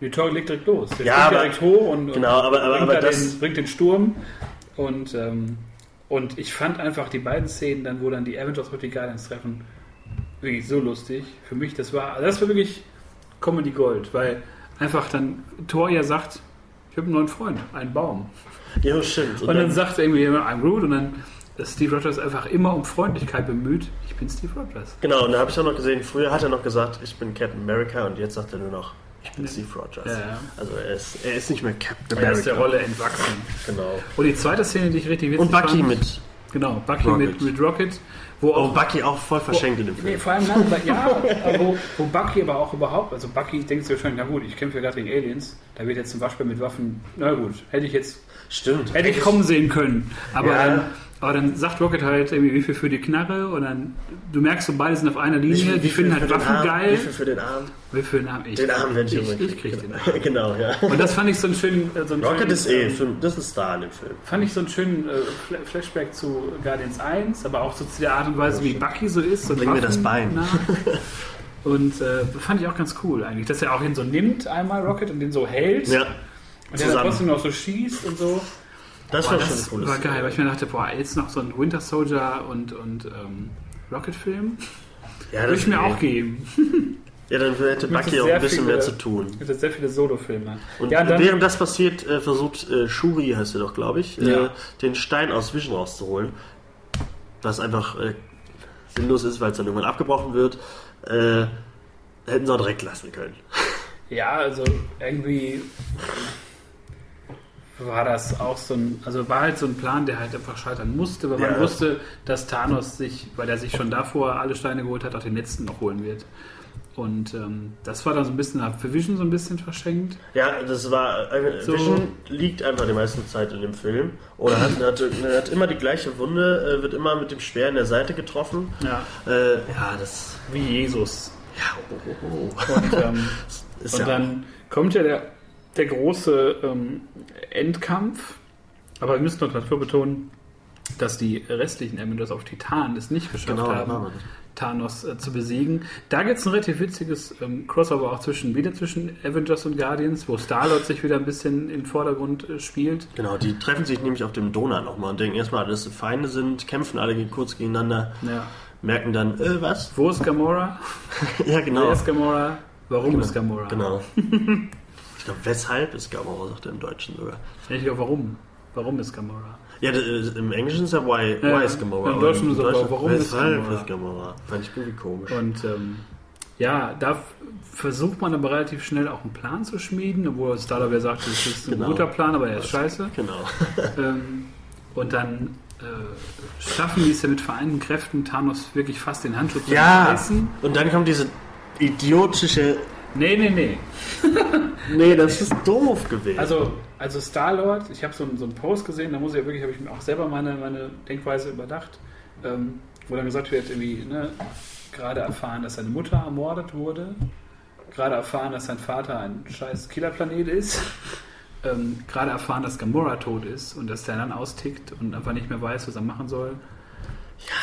S1: Die Tor legt direkt los. Der
S2: Ja, aber-
S1: direkt hoch und,
S2: Genau, aber- aber-
S1: bringt,
S2: aber
S1: da
S2: das-
S1: den, bringt den Sturm. Und, ähm, und ich fand einfach die beiden Szenen, dann, wo dann die Avengers auf die Guardians treffen, wirklich so lustig. Für mich, das war, das war wirklich Comedy Gold, weil einfach dann Thor ja sagt, ich habe einen neuen Freund, einen Baum.
S2: Ja, stimmt.
S1: Und, dann, sagt er irgendwie, I'm Groot und dann ist Steve Rogers einfach immer um Freundlichkeit bemüht. Ich bin Steve Rogers.
S2: Genau, und da habe ich auch noch gesehen, früher hat er noch gesagt, ich bin Captain America und jetzt sagt er nur noch, ich bin Steve Rogers.
S1: Ja, ja.
S2: Also er ist, er ist nicht mehr Captain
S1: Er ist
S2: America.
S1: der Rolle entwachsen.
S2: Genau.
S1: Und die zweite Szene, die ich richtig witzig
S2: Und Bucky
S1: fand,
S2: mit.
S1: Genau, Bucky
S2: Rocket.
S1: mit, mit Rocket, wo auch
S2: Bucky auch voll verschenkt in dem
S1: Nee,
S2: Film.
S1: vor allem dann, aber- ja, wo, wo Bucky aber auch überhaupt, also Bucky denkt sich wahrscheinlich, na gut, ich kämpfe ja gerade gegen Aliens, da wird jetzt ein Waschbär mit Waffen, na gut, hätte ich jetzt,
S2: Stimmt.
S1: hätte ich kommen sehen können. Aber,
S2: Ja.
S1: dann, aber dann sagt Rocket halt irgendwie, wie viel für die Knarre und dann, du merkst so, beide sind auf einer Linie, die finden halt
S2: für den
S1: Waffen
S2: Arm?
S1: geil.
S2: Wie viel für den Arm?
S1: Wie viel Namen? Ich,
S2: Den Arm werde ich
S1: ich, ich krieg den Arm.
S2: Genau, ja.
S1: Und das fand ich so einen schönen, äh, so einen
S2: Rocket
S1: schönen,
S2: ist eh,
S1: ähm,
S2: das ist Star in dem Film.
S1: Fand ich so einen schönen äh, Fla- Flashback zu Guardians 1, aber auch so zu der Art und Weise, wie Bucky so ist. Und
S2: Bring mir das
S1: Waffen
S2: Bein.
S1: Und äh, fand ich auch ganz cool eigentlich, dass er auch ihn so nimmt, einmal Rocket, und den so hält.
S2: Ja,
S1: und der dann
S2: zusammen.
S1: trotzdem noch so schießt und so.
S2: Das
S1: Boah,
S2: war schon
S1: das
S2: ein cooles
S1: war geil, weil ich mir dachte, boah, jetzt noch so ein Winter Soldier und, und ähm, Rocket-Film.
S2: Ja,
S1: Würde
S2: das
S1: ich mir auch geben.
S2: Ja, dann hätte Bucky auch ein bisschen
S1: viele-
S2: mehr zu tun.
S1: Es gibt sehr viele Solo-Filme.
S2: Und
S1: Ja, und dann,
S2: während das passiert, äh, versucht äh, Shuri, heißt er doch, glaube ich, äh,
S1: Ja.
S2: den Stein aus Vision rauszuholen. Was einfach äh, sinnlos ist, weil es dann irgendwann abgebrochen wird. Äh, hätten sie auch direkt lassen können.
S1: Ja, also irgendwie war das auch so ein, also war halt so ein Plan, der halt einfach scheitern musste, weil man
S2: Ja.
S1: wusste, dass Thanos sich, weil er sich schon davor alle Steine geholt hat, auch den letzten noch holen wird. Und ähm, das war dann so ein bisschen, hat für Vision so ein bisschen verschenkt.
S2: Ja, das war. Äh,
S1: So.
S2: Vision liegt einfach die meiste Zeit in dem Film. Oder hat, hat, hat immer die gleiche Wunde, äh, wird immer mit dem Speer in der Seite getroffen.
S1: Ja.
S2: Äh, ja, das.
S1: Wie Jesus.
S2: Ja, oh, oh, oh.
S1: Und, ähm, und
S2: ja,
S1: dann kommt ja der, der große ähm, Endkampf. Aber wir müssen noch dafür betonen, dass die restlichen Avengers auf Titan es nicht geschafft
S2: genau,
S1: haben.
S2: das.
S1: Thanos äh, zu besiegen. Da gibt es ein relativ witziges ähm, Crossover auch zwischen, wieder zwischen Avengers und Guardians, wo Star-Lord sich wieder ein bisschen in den Vordergrund äh, spielt.
S2: Genau, die treffen sich nämlich auf dem Donut nochmal und denken erstmal, dass sie Feinde sind, kämpfen alle kurz gegeneinander.
S1: Ja.
S2: merken dann, äh, was?
S1: Wo ist Gamora?
S2: ja,
S1: Wer
S2: genau.
S1: ist Gamora? Warum
S2: Genau.
S1: ist Gamora?
S2: Genau. glaube, weshalb ist Gamora, sagt er im Deutschen sogar.
S1: Ich glaube, warum? Warum ist Gamora?
S2: Ja, im Englischen ist ja why,
S1: Ja,
S2: why is Gamora.
S1: im Deutschen ist aber, warum ist Gamora?
S2: ist Gamora? Fand ich irgendwie komisch.
S1: Und ähm, ja, da versucht man aber relativ schnell auch einen Plan zu schmieden, obwohl Starlord ja sagt, das ist ein
S2: Genau.
S1: guter Plan, aber er ist scheiße.
S2: Genau.
S1: Ähm, und dann äh, schaffen die es ja mit vereinten Kräften, Thanos wirklich fast den Handschuh zu
S2: Ja,
S1: reißen.
S2: und dann kommt diese idiotische.
S1: Nee, nee, nee.
S2: Nee, das ist doof gewesen.
S1: Also, also Star-Lord, ich habe so, einen- so einen Post gesehen, da muss ich ja wirklich, habe ich mir auch selber meine, meine Denkweise überdacht, ähm, wo dann gesagt wird, irgendwie, ne, gerade erfahren, dass seine Mutter ermordet wurde, gerade erfahren, dass sein Vater ein scheiß Killerplanet ist, ähm, gerade erfahren, dass Gamora tot ist und dass der dann austickt und einfach nicht mehr weiß, was er machen soll.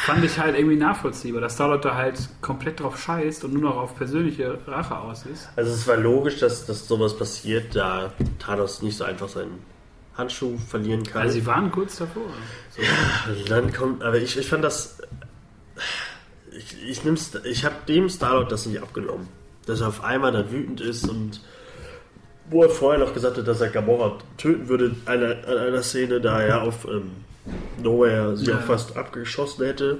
S1: Fand ich halt irgendwie nachvollziehbar, dass Star-Lord da halt komplett drauf scheißt und nur noch auf persönliche Rache aus ist.
S2: Also es war logisch, dass, dass sowas passiert, da Thanos nicht so einfach seinen Handschuh verlieren kann.
S1: Also sie waren kurz davor. So.
S2: Und dann kommt, aber ich, ich fand das. Ich, ich, ich habe dem Starlord das nicht abgenommen. Dass er auf einmal dann wütend ist und wo er vorher noch gesagt hat, dass er Gamora töten würde an einer, an einer Szene, da er auf ähm, Nowhere sie
S1: Ja.
S2: auch fast abgeschossen hätte.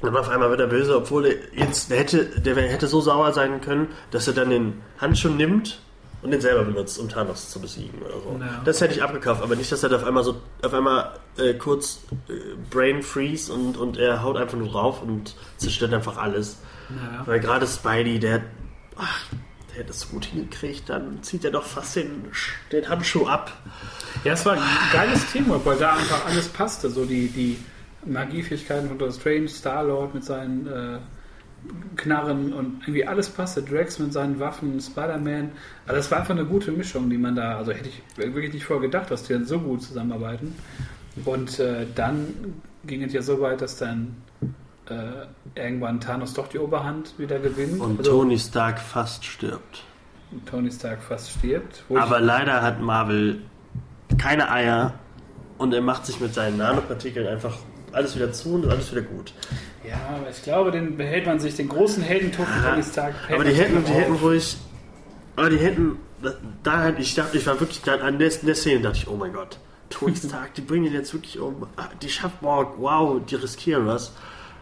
S2: Und auf einmal wird er böse, obwohl er jetzt, der hätte, der hätte so sauer sein können, dass er dann den Handschuh nimmt und den selber benutzt, um Thanos zu besiegen oder so.
S1: Ja.
S2: Das hätte ich abgekauft, aber nicht, dass er da auf einmal so, auf einmal äh, kurz äh, Brain Freeze und, und er haut einfach nur drauf und zerstört einfach alles.
S1: Naja.
S2: Weil gerade Spidey, der, ach, der es gut hingekriegt, dann zieht er doch fast den, den Handschuh ab.
S1: Ja, es war ein geiles Teamwork, weil da einfach alles passte. So die, die Magiefähigkeiten von Doctor Strange, Star-Lord mit seinen äh, Knarren und irgendwie alles passte. Drax mit seinen Waffen, Spider-Man. Also das war einfach eine gute Mischung, die man da, also hätte ich wirklich nicht vorher gedacht, dass die dann so gut zusammenarbeiten. Und äh, dann ging es ja so weit, dass dann äh, irgendwann Thanos doch die Oberhand wieder gewinnt.
S2: Und
S1: Also,
S2: Tony Stark fast stirbt.
S1: Tony Stark fast stirbt.
S2: Aber leider hat Marvel keine Eier und er macht sich mit seinen Nanopartikeln einfach alles wieder zu und alles wieder gut.
S1: Ja, aber ich glaube, den behält man sich, den großen Heldentod von Tony Stark.
S2: Aber die hätten, die hätten ruhig. Aber die hätten. Da, ich dachte, ich war wirklich da, an der, der Szene dachte ich, oh mein Gott, Tony Stark, die bringen ihn jetzt wirklich um. Die schafft morgen, wow, die riskieren was.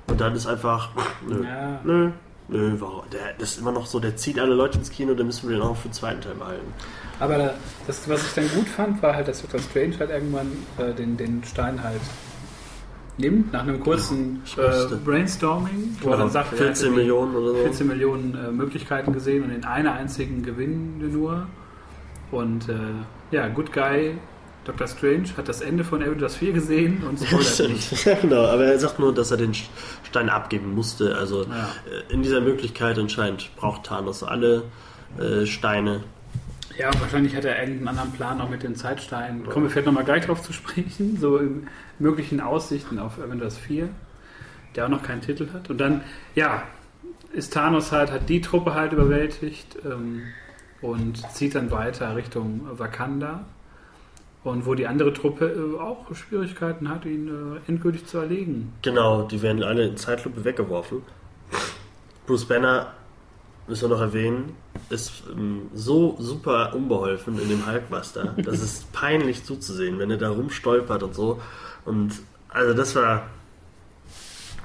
S2: Und dann ist einfach, nö,
S1: Ja.
S2: nö, nö, warum? Der, das ist immer noch so, der zieht alle Leute ins Kino, dann müssen wir den auch für den zweiten Teil behalten.
S1: Aber da- das, was ich dann gut fand, war halt, dass Dr. Strange halt irgendwann äh, den, den Stein halt nimmt, nach einem kurzen äh. Brainstorming, wo er dann sagt, er hat
S2: 14
S1: irgendwie
S2: Millionen oder so.
S1: 14 Millionen äh, Möglichkeiten gesehen und in einer einzigen gewinnen wir nur. Und äh, ja, Good Guy Dr. Strange hat das Ende von Avengers 4 gesehen und
S2: Ja,
S1: spoilert nicht.
S2: Ja, genau, aber er sagt nur, dass er den Stein abgeben musste. Also
S1: Ja.
S2: äh, in dieser Möglichkeit anscheinend braucht Thanos alle äh, Steine.
S1: Ja, wahrscheinlich hat er irgendeinen anderen Plan auch mit den Zeitsteinen. Kommen wir vielleicht nochmal gleich drauf zu sprechen, so in möglichen Aussichten auf Avengers 4, der auch noch keinen Titel hat. Und dann, ja, ist Thanos halt, hat die Truppe halt überwältigt ähm, und zieht dann weiter Richtung Wakanda. Und wo die andere Truppe äh, auch Schwierigkeiten hat, ihn äh, endgültig zu erlegen.
S2: Genau, die werden alle in Zeitlupe weggeworfen. Bruce Banner, müssen wir noch erwähnen, ist ähm, so super unbeholfen in dem Hulkbuster. Das ist peinlich zuzusehen, wenn er da rumstolpert und so. Und also das war.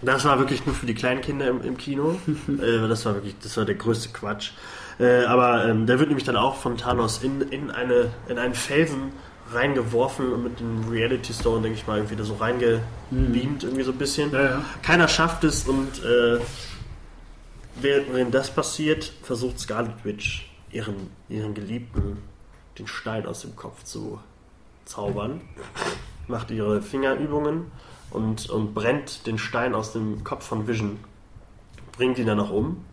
S2: Das war wirklich nur für die kleinen Kinder im, im Kino. äh, das war wirklich, das war der größte Quatsch. Aber ähm, der wird nämlich dann auch von Thanos in, in, eine, in einen Felsen reingeworfen und mit dem Reality Stone, denke ich mal, irgendwie da so reingebeamt, irgendwie so ein bisschen.
S1: Ja, ja.
S2: Keiner schafft es und äh, während das passiert, versucht Scarlet Witch ihren, ihren Geliebten den Stein aus dem Kopf zu zaubern. Macht ihre Fingerübungen und, und brennt den Stein aus dem Kopf von Vision. Bringt ihn dann noch um,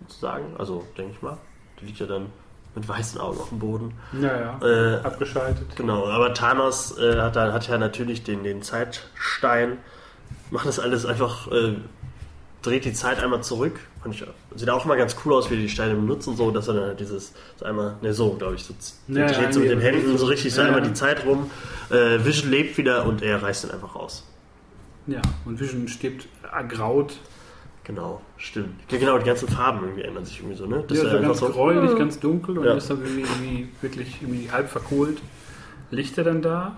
S2: sozusagen. Also, denke ich mal. Der liegt ja dann mit weißen Augen auf dem Boden.
S1: Ja, ja.
S2: Äh,
S1: Abgeschaltet.
S2: Genau, aber Thanos äh, hat, hat ja natürlich den, den Zeitstein, macht das alles einfach, äh, dreht die Zeit einmal zurück. Fand ich, sieht auch mal ganz cool aus, wie die Steine benutzen, so, dass er dann halt dieses, so einmal, ne, so, glaube ich, so,
S1: Ja,
S2: dreht
S1: ja,
S2: so mit den Händen so richtig so einmal die Zeit rum. Äh, Vision lebt wieder und er reißt ihn einfach raus.
S1: Ja, und Vision stirbt ergraut.
S2: Genau, stimmt. Ja, genau, die ganzen Farben irgendwie ändern sich irgendwie so, ne?
S1: Das ja,
S2: er
S1: so ganz gräulich, ganz dunkel und
S2: Ja.
S1: ist dann irgendwie, irgendwie wirklich irgendwie halb verkohlt. Liegt er dann da?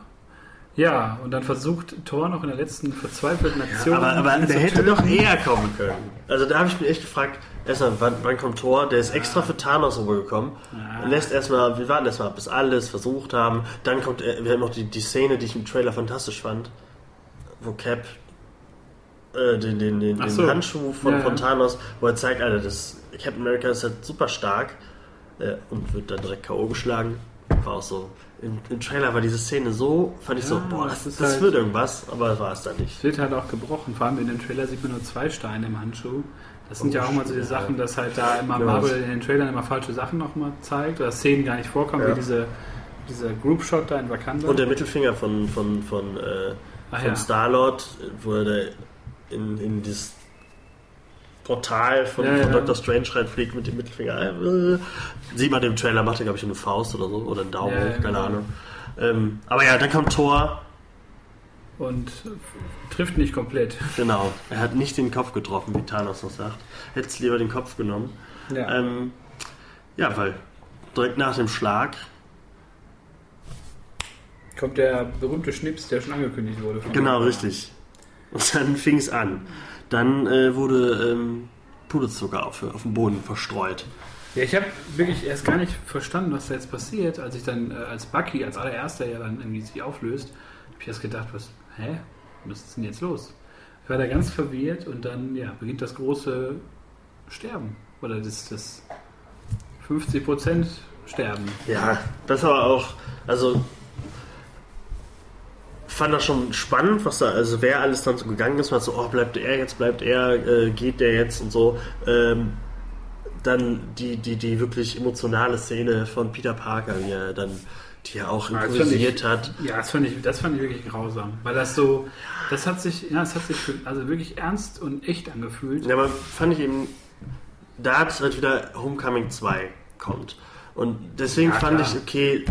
S1: Ja, und dann versucht Thor noch in der letzten verzweifelten Aktion.
S2: Aber, aber
S1: ihn
S2: der hätte
S1: töten.
S2: doch eher kommen können. Also da habe ich mich echt gefragt, erstmal, wann, wann kommt Thor? Der ist extra für Thanos rübergekommen.
S1: Ja.
S2: Lässt erstmal, wir warten erstmal, bis alles versucht haben. Dann kommt, er- wir haben noch die, die Szene, die ich im Trailer fantastisch fand, wo Cap äh, den, den, den, den
S1: so.
S2: Handschuh von,
S1: Ja,
S2: Thanos, wo er zeigt, Alter, das Captain America ist halt super stark äh, und wird dann direkt K.O. geschlagen. War auch so. Im, Im Trailer war diese Szene so, fand ich so,
S1: Ja,
S2: boah,
S1: das
S2: das, das
S1: halt-
S2: wird irgendwas, aber war es dann nicht.
S1: Es wird halt auch gebrochen. Vor allem in dem Trailer sieht man nur zwei Steine im Handschuh. Das sind
S2: Oh,
S1: ja auch mal so die. Sachen, dass halt da immer
S2: Ja.
S1: Marvel in den Trailern immer falsche Sachen nochmal zeigt oder Szenen gar nicht vorkommen,
S2: Ja.
S1: wie diese, dieser Group-Shot da in Wakanda.
S2: Und der Mittelfinger von, von, von, äh,
S1: Ach
S2: von
S1: ja.
S2: Star-Lord, wo er da in, in dieses Portal von,
S1: Ja,
S2: von
S1: ja.
S2: Dr. Strange reinfliegt mit dem Mittelfinger. Sieht man im Trailer, macht er, glaube ich, eine Faust oder so, oder einen Daumen
S1: Ja,
S2: keine. Ahnung. Ähm, aber ja, dann kommt Thor,
S1: Und trifft nicht komplett.
S2: genau. Er hat nicht den Kopf getroffen, wie Thanos noch sagt. Hätte es lieber den Kopf genommen.
S1: Ja.
S2: Ähm, ja, weil direkt nach dem Schlag
S1: Kommt der berühmte Schnips, der schon angekündigt wurde. von
S2: Genau, richtig. Und dann fing es an. Dann äh, wurde ähm, Puderzucker auf, auf dem Boden verstreut.
S1: Ja, ich habe wirklich erst gar nicht verstanden, was da jetzt passiert, als ich dann äh, als Bucky, als allererster ja dann irgendwie sich auflöst, habe ich erst gedacht, was, hä? Was ist denn jetzt los? Ich war da ganz verwirrt und dann, ja, beginnt das große Sterben. Oder das, das 50% Sterben.
S2: Ja, das war auch, also fand das schon spannend, was da, also wer alles dann so gegangen ist, man hat so, oh, bleibt er jetzt, bleibt er, äh, geht der jetzt und so. Ähm, dann die, die, die wirklich emotionale Szene von Peter Parker, wie er dann, die er auch
S1: Ja, das
S2: improvisiert
S1: fand
S2: hat.
S1: Ja, das fand ich, das fand ich wirklich grausam. Weil das so, das hat sich, ja, es hat sich also wirklich ernst und echt angefühlt.
S2: Ja, aber fand ich eben, da hat halt wieder Homecoming 2 kommt. Und deswegen
S1: Ja,
S2: fand
S1: klar.
S2: ich, okay,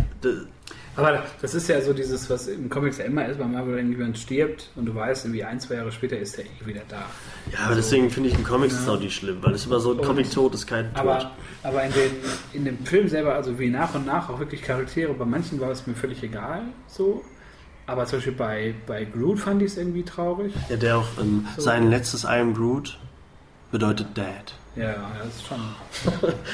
S1: Aber das ist ja so dieses, was im Comics ja immer ist, bei Marvel, wenn jemand stirbt und du weißt, irgendwie ein, zwei Jahre später ist der eh wieder da.
S2: ja, aber deswegen finde ich in Comics
S1: Ja.
S2: ist auch nicht schlimm, weil es immer so, ein
S1: Und-
S2: Comic-Tod ist kein Tod.
S1: Aber, aber in, den, in dem Film selber, also wie nach und nach auch wirklich Charaktere, bei manchen war es mir völlig egal, so. Aber zum Beispiel bei, bei Groot fand ich es irgendwie traurig.
S2: Ja, der auch ähm,
S1: So.
S2: sein letztes I am Groot bedeutet Dad.
S1: Ja, ja, das ist schon.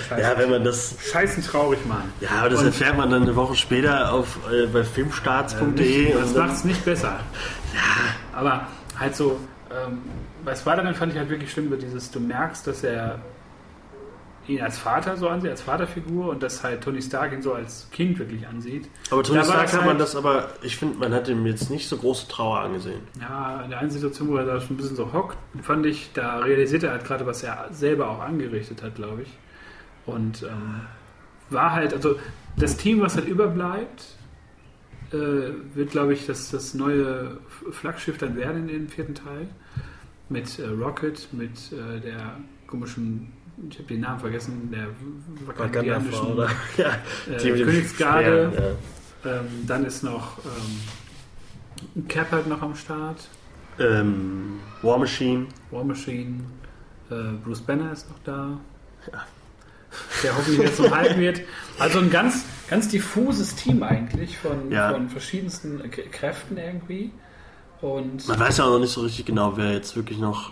S1: Scheiße.
S2: Ja, wenn man das.
S1: Scheißen traurig, Mann.
S2: Ja, aber das
S1: Und-
S2: erfährt man dann eine Woche später auf äh, bei filmstarts.de.
S1: das
S2: und
S1: macht es nicht besser. Aber halt so, ähm, bei Spider-Man fand ich halt wirklich schlimm, so dieses, du merkst, dass er ihn als Vater so ansieht, als Vaterfigur und dass halt Tony Stark ihn so als Kind wirklich ansieht.
S2: aber Tony Stark
S1: es
S2: hat man
S1: halt-
S2: das aber, ich finde, man hat ihm jetzt nicht so große Trauer angesehen.
S1: Ja, in der einen Situation, wo er da schon ein bisschen so hockt, fand ich, da realisiert er halt gerade, was er selber auch angerichtet hat, glaube ich. Und ähm, war halt, also das Team, was halt überbleibt, äh, wird, glaube ich, das, das neue Flaggschiff dann werden in dem vierten Teil. Mit äh, Rocket, mit äh, der komischen, ich habe den Namen vergessen, der wakandianischen
S2: oder? Ja, die
S1: äh, Königsgarde.
S2: Schwert,
S1: Ähm, dann ist noch ähm, Cap halt noch am Start.
S2: ja. ähm, War Machine.
S1: War Machine, äh, Bruce Banner ist noch da.
S2: Ja.
S1: Der hoffentlich jetzt zum Hype wird. Also ein ganz, ganz diffuses Team eigentlich von,
S2: Ja.
S1: von verschiedensten Kräften irgendwie. Und
S2: Man weiß ja auch noch nicht so richtig genau, wer jetzt wirklich noch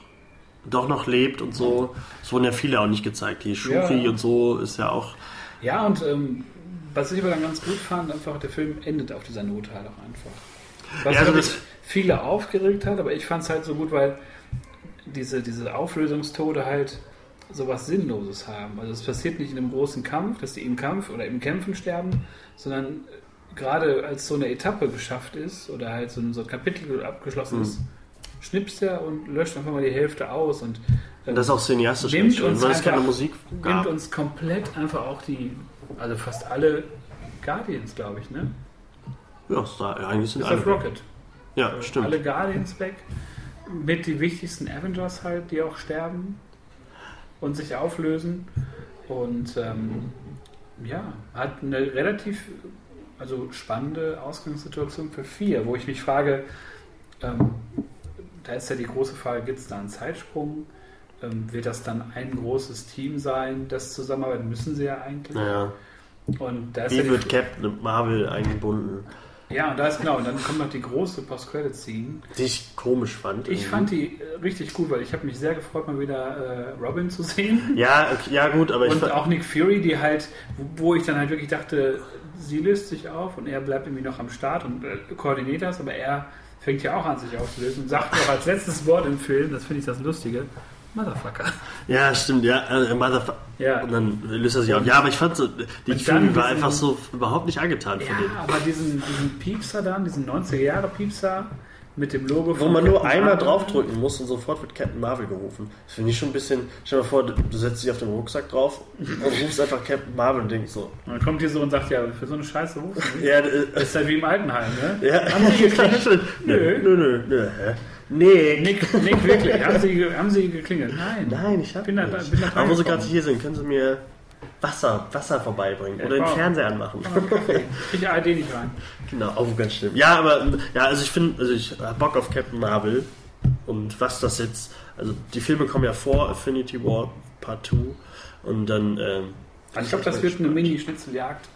S2: doch noch lebt und so. Es wurden ja viele auch nicht gezeigt. Die Shuri
S1: Ja.
S2: und so ist ja auch.
S1: ja, und ähm, was ich aber dann ganz gut fand, einfach der Film endet auf dieser Note halt auch einfach. Was
S2: Ja, also das-
S1: viele aufgeregt hat, aber ich fand es halt so gut, weil diese, diese Auflösungstode halt sowas Sinnloses haben. Also es passiert nicht in einem großen Kampf, dass die im Kampf oder im Kämpfen sterben, sondern gerade als so eine Etappe geschafft ist oder halt so ein, so ein Kapitel abgeschlossen
S2: Mhm.
S1: Ist, schnipst er und löscht einfach mal die Hälfte aus und
S2: Und das ist auch cineastisch
S1: Nimmt
S2: schön,
S1: uns
S2: weil es keine Musik
S1: nimmt
S2: gab.
S1: uns komplett einfach auch die, also fast alle Guardians, glaube ich, ne?
S2: Ja, ist da, eigentlich sind
S1: Bis
S2: alle.
S1: Rocket.
S2: Ja,
S1: Äh,
S2: stimmt.
S1: Alle Guardians weg. Mit die wichtigsten Avengers halt, die auch sterben und sich auflösen. Und ähm, ja, hat eine relativ also spannende Ausgangssituation für vier, wo ich mich frage, ähm, da ist ja die große Frage, gibt es da einen Zeitsprung? Ähm, wird das dann ein großes Team sein, das zusammenarbeiten müssen sie ja eigentlich.
S2: Naja.
S1: Und da ist
S2: Wie
S1: ja die-
S2: wird Captain Marvel eingebunden?
S1: Ja, und da ist genau, und dann kommt noch die große Post-Credit-Scene.
S2: Die ich komisch fand.
S1: Ich
S2: irgendwie.
S1: fand die äh, richtig gut, weil ich habe mich sehr gefreut, mal wieder äh, Robin zu sehen.
S2: Ja, okay, ja gut, aber ich
S1: Und auch Nick Fury, die halt, wo- wo ich dann halt wirklich dachte, sie löst sich auf und er bleibt irgendwie noch am Start und äh, koordiniert das, aber er fängt ja auch an, sich aufzulösen und sagt auch als letztes Wort im Film, das finde ich das Lustige, Motherfucker.
S2: ja, stimmt, ja, äh, Motherfucker.
S1: Ja.
S2: Und dann löst er sich auf. Ja, aber ich fand so, die Fury war einfach so überhaupt nicht angetan von
S1: Ja,
S2: dem.
S1: aber diesen, diesen Piepser dann, diesen 90er Jahre Piepser mit dem Logo
S2: Wo
S1: von
S2: man nur
S1: Captain
S2: einmal
S1: Marvel.
S2: draufdrücken muss und sofort wird Captain Marvel gerufen. Das finde ich schon ein bisschen. Stell dir mal vor, du du setzt dich auf den Rucksack drauf und rufst einfach Captain Marvel und denkst so.
S1: Und dann kommt hier so und sagt, ja, für so eine Scheiße rufen Sie.
S2: Ja, äh,
S1: Das ist halt wie im Altenheim, ne?
S2: ja.
S1: Haben Sie geklingelt?
S2: Nö, nö, nö, nö. Nee.
S1: Nick, Nick, wirklich. Haben Sie, haben Sie geklingelt? Nein.
S2: Nein, ich hab
S1: Bin da-
S2: nicht.
S1: bin da
S2: Aber wo Sie gerade hier sind, können Sie mir Wasser, Wasser vorbeibringen oder den
S1: wow.
S2: Fernseher anmachen.
S1: Ich ARD nicht rein.
S2: Genau, auch ganz schlimm. Ja, aber ja, also ich finde, also ich hab Bock auf Captain Marvel und was das jetzt, also die Filme kommen ja vor Affinity War Part 2 und dann ähm,
S1: Also ich glaube, das wird eine Mini-Schnitzeljagd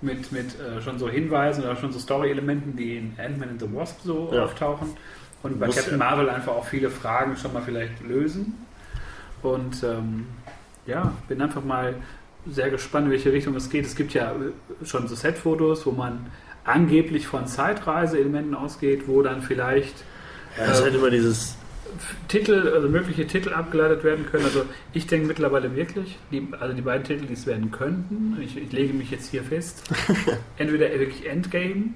S1: mit, mit äh, schon so Hinweisen oder schon so Story-Elementen, die in Ant-Man and the Wasp so
S2: Ja.
S1: auftauchen. Und bei
S2: Muss
S1: Captain
S2: ja.
S1: Marvel einfach auch viele Fragen schon mal vielleicht lösen. Und ähm, ja, bin einfach mal sehr gespannt, in welche Richtung es geht. Es gibt ja äh, schon so Set-Fotos, wo man angeblich von Zeitreise-Elementen ausgeht, wo dann vielleicht
S2: ja, ist halt immer dieses
S1: Titel, also mögliche Titel abgeleitet werden können. Also ich denke mittlerweile wirklich, die, also die beiden Titel, die es werden könnten, ich, ich lege mich jetzt hier fest, entweder wirklich Endgame,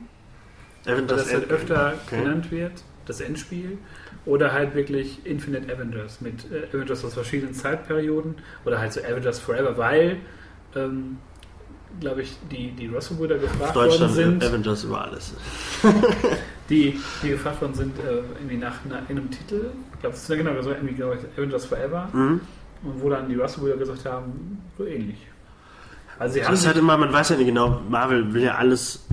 S2: Avengers
S1: das halt
S2: Endgame.
S1: öfter
S2: Okay.
S1: genannt wird, das Endspiel, oder halt wirklich Infinite Avengers mit äh, Avengers aus verschiedenen Zeitperioden oder halt so Avengers Forever, weil, ähm, glaube ich, die, die Russell-Brüder gefragt worden
S2: Deutschland
S1: sind,
S2: Avengers über alles.
S1: die, die gefragt worden sind, äh, irgendwie nach einer, einem Titel, ich glaube, das ist ja genau so, irgendwie, glaube ich, Avengers Forever,
S2: Mhm.
S1: und wo dann die Russell-Brüder gesagt haben, so ähnlich. Also sie haben
S2: Das ist halt immer, man weiß ja nicht genau, Marvel will ja alles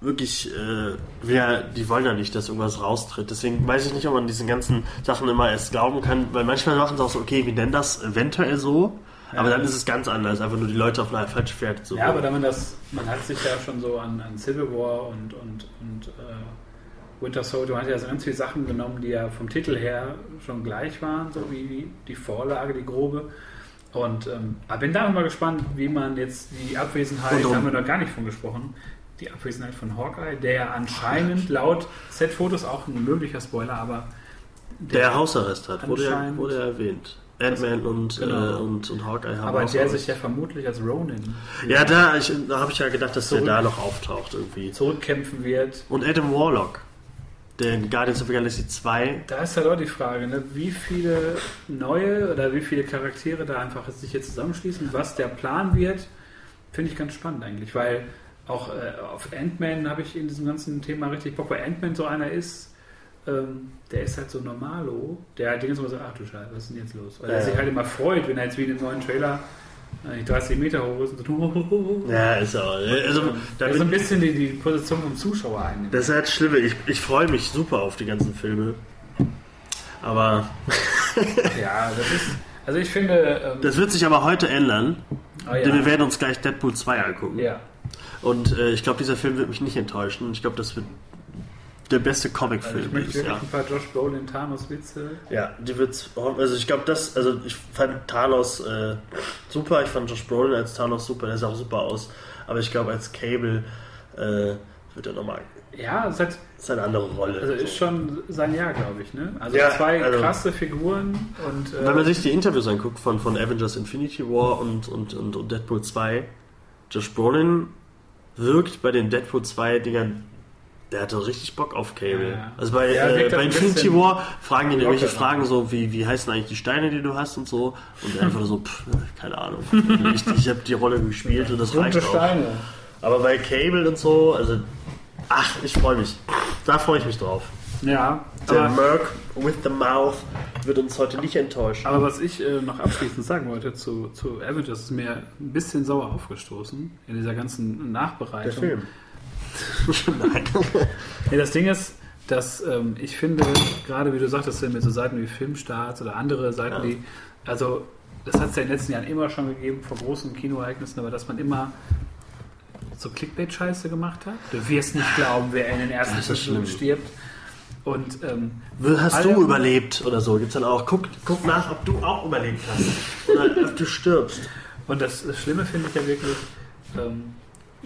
S2: wirklich, äh, ja, die wollen ja nicht, dass irgendwas raustritt. Deswegen weiß ich nicht, ob man diesen ganzen Sachen immer erst glauben kann, weil manchmal machen sie auch so, okay, wir nennen das eventuell so, aber dann ist es ganz anders, einfach nur die Leute auf einer falschen Pferd so.
S1: ja, aber man das, man hat sich ja schon so an, an Civil War und, und, und äh, Winter Soldier, man hat ja so ganz viele Sachen genommen, die ja vom Titel her schon gleich waren, so wie die, Vorlage, die grobe. Und ähm, bin da mal gespannt, wie man jetzt die Abwesenheit, da haben wir noch gar nicht von gesprochen, die Abwesenheit von Hawkeye, der ja anscheinend laut Set-Fotos auch ein möglicher Spoiler, aber
S2: der Hausarrest hat, wurde ja, wurde ja erwähnt. Ant-Man und,
S1: Genau.
S2: äh, und, und Hawkeye haben
S1: aber der sich ja vermutlich als Ronin
S2: Ja, da, ich, da habe ich ja gedacht, dass
S1: Zurück.
S2: der da noch auftaucht irgendwie.
S1: zurückkämpfen wird.
S2: Und Adam Warlock, der in Guardians of the Galaxy 2
S1: Da ist halt auch die Frage, ne? wie viele neue oder wie viele Charaktere da einfach sich hier zusammenschließen, was der Plan wird, finde ich ganz spannend eigentlich, weil auch äh, auf Ant-Man habe ich in diesem ganzen Thema richtig Bock, weil Ant-Man so einer ist, ähm, der ist halt so normalo, der halt Zeit so, ach du Scheiße, was ist denn jetzt los? Weil
S2: Ja,
S1: er sich halt immer freut, wenn er jetzt wie in dem neuen Trailer äh, 30 Meter hoch ist und so,
S2: Ja, ist auch. Also, da
S1: der so ein bisschen die, die Position vom Zuschauer einnimmt.
S2: das ist halt schlimm. Ich, ich freue mich super auf die ganzen Filme. Aber
S1: Ja, das ist, also ich finde, ähm,
S2: das wird sich aber heute ändern.
S1: oh ja.
S2: Denn wir werden uns gleich Deadpool 2 angucken.
S1: ja.
S2: Und äh, ich glaube, dieser Film wird mich nicht enttäuschen. Ich glaube, das wird der beste
S1: Also
S2: Comic-Film
S1: ich möchte
S2: Jahr.
S1: ein paar Josh Brolin Thanos Witze.
S2: Ja, die wird's. Also ich glaube, das. Also ich fand Thanos äh, super. Ich fand Josh Brolin als Thanos super. Der sah auch super aus. Aber ich glaube, als Cable äh, wird er nochmal.
S1: Ja, es hat,
S2: Das ist eine andere Rolle.
S1: also ist schon sein Jahr, glaube ich. Ne? Also
S2: Ja,
S1: zwei
S2: also-
S1: krasse Figuren und äh,
S2: Wenn man sich die Interviews anguckt von, von Avengers Infinity War und, und, und, und Deadpool 2, Josh Brolin wirkt bei den Deadpool 2 Dingern, der hatte richtig Bock auf Cable.
S1: Ja, ja.
S2: Also bei,
S1: Ja,
S2: äh, bei
S1: ein
S2: Infinity War fragen ihn irgendwelche. Fragen so, wie, wie heißen eigentlich die Steine, die du hast und so. Und er einfach so, pff, keine Ahnung. Ich, ich habe die Rolle gespielt und das reicht
S1: dunkle
S2: auch.
S1: Steine.
S2: Aber bei Cable und so, also, ach, ich freue mich. Da freue ich mich drauf.
S1: Ja,
S2: Der Merc with the Mouth wird uns heute nicht enttäuschen.
S1: aber was ich äh, noch abschließend sagen wollte zu, zu Avengers, ist mir ein bisschen sauer aufgestoßen in dieser ganzen
S2: Der
S1: Nachbereitung.
S2: Film. Nein.
S1: Nee, das Ding ist, dass ähm, ich finde, gerade wie du sagtest, mit so Seiten wie Filmstarts oder andere Seiten,
S2: Ja.
S1: die, also das hat es ja in den letzten Jahren immer schon gegeben, vor großen Kinoereignissen, aber dass man immer so Clickbait-Scheiße gemacht hat. Du wirst nicht glauben, wer in den ersten
S2: schlimm.
S1: stirbt. Und ähm,
S2: Hast
S1: alle-
S2: du überlebt oder so? Gibt's dann auch. Guck, guck nach, ob du auch überlebt hast. Oder ob du stirbst.
S1: Und das, das Schlimme finde ich ja wirklich, ähm,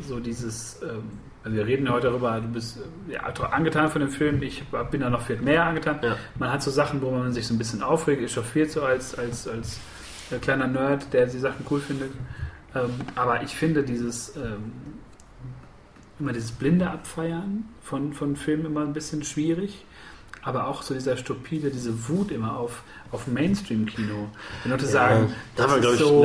S1: so dieses, ähm, also wir reden ja heute darüber, du bist äh, ja, angetan von dem Film, ich bin da noch viel mehr angetan.
S2: Ja.
S1: Man hat so Sachen, wo man sich so ein bisschen aufregt, echauffiert so als, als, als äh, kleiner Nerd, der die Sachen cool findet. Ähm, aber ich finde dieses, ähm, immer dieses blinde Abfeiern von, von Filmen immer ein bisschen schwierig. Aber auch so dieser stupide, diese Wut immer auf, auf Mainstream-Kino. Wenn Leute sagen,
S2: da haben wir,
S1: ist
S2: ich,
S1: so,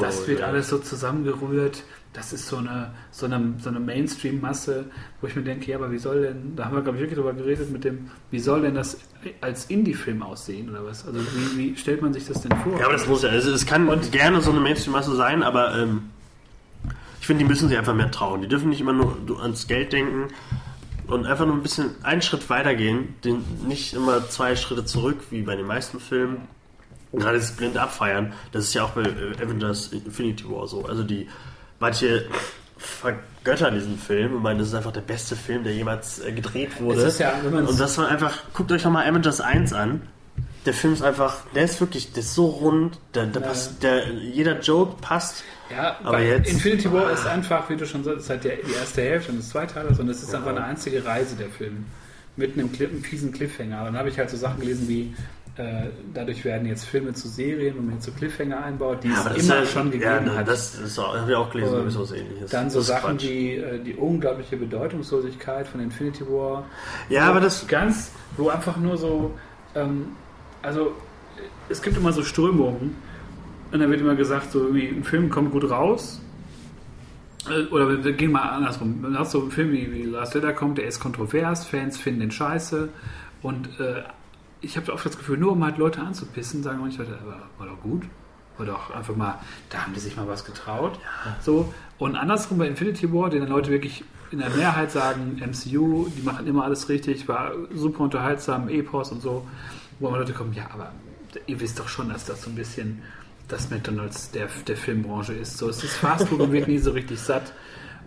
S1: das wird
S2: drüber
S1: alles so zusammengerührt, das ist so eine, so eine, so eine Mainstream-Masse, wo ich mir denke, ja, aber wie soll denn, da haben wir, glaube ich, wirklich drüber geredet mit dem, wie soll denn das als Indie-Film aussehen oder was? Also wie, wie stellt man sich das denn vor?
S2: Ja, aber das muss ja. Also es kann
S1: Und-
S2: gerne so eine Mainstream-Masse sein, aber ähm, ich finde, die müssen sich einfach mehr trauen. Die dürfen nicht immer nur ans Geld denken und einfach nur ein bisschen einen Schritt weitergehen, den, nicht immer zwei Schritte zurück, wie bei den meisten Filmen. Gerade das blind abfeiern, das ist ja auch bei äh, Avengers Infinity War so. Also die manche vergöttern diesen Film und meinen, das ist einfach der beste Film, der jemals äh, gedreht wurde.
S1: Ist ja,
S2: und das war einfach, guckt euch nochmal Avengers 1 an. Der Film ist einfach, der ist wirklich, der ist so rund, der, der
S1: Ja.
S2: passt, der, jeder Joke passt.
S1: Ja,
S2: Aber jetzt-
S1: Infinity War ist einfach, wie du schon sagst, ist halt der, die erste Hälfte und das zweite Teil, und es ist einfach eine einzige Reise der Film. Mit einem, Clip, einem fiesen Cliffhanger. Dann habe ich halt so Sachen gelesen wie, dadurch werden jetzt Filme zu Serien, wo man jetzt so Cliffhanger einbaut, die
S2: aber
S1: es
S2: das
S1: immer
S2: ist ja-
S1: schon gegeben
S2: ja,
S1: hat.
S2: Das ist auch, habe ich auch gelesen,
S1: Und
S2: sowieso was ähnliches.
S1: Dann so
S2: Das
S1: Sachen
S2: Quatsch.
S1: wie äh, die unglaubliche Bedeutungslosigkeit von Infinity War.
S2: Ja, aber das,
S1: Ganz, wo einfach nur so, ähm, also es gibt immer so Strömungen und dann wird immer gesagt, so irgendwie ein Film kommt gut raus. Äh, Oder wir, wir gehen mal andersrum. Dann hast du einen Film wie, wie Last Letter kommt, der ist kontrovers, Fans finden den scheiße und äh, ich habe oft das Gefühl, nur um halt Leute anzupissen, sagen manche Leute, aber war doch gut. War doch einfach mal, da haben die sich mal was getraut. So. Und andersrum bei Infinity War, den dann Leute wirklich in der Mehrheit sagen, MCU, die machen immer alles richtig, war super unterhaltsam, Epos und so, wo immer Leute kommen, ja, aber ihr wisst doch schon, dass das so ein bisschen das McDonalds der, der Filmbranche ist. So, es ist Fast Food und wird nie so richtig satt.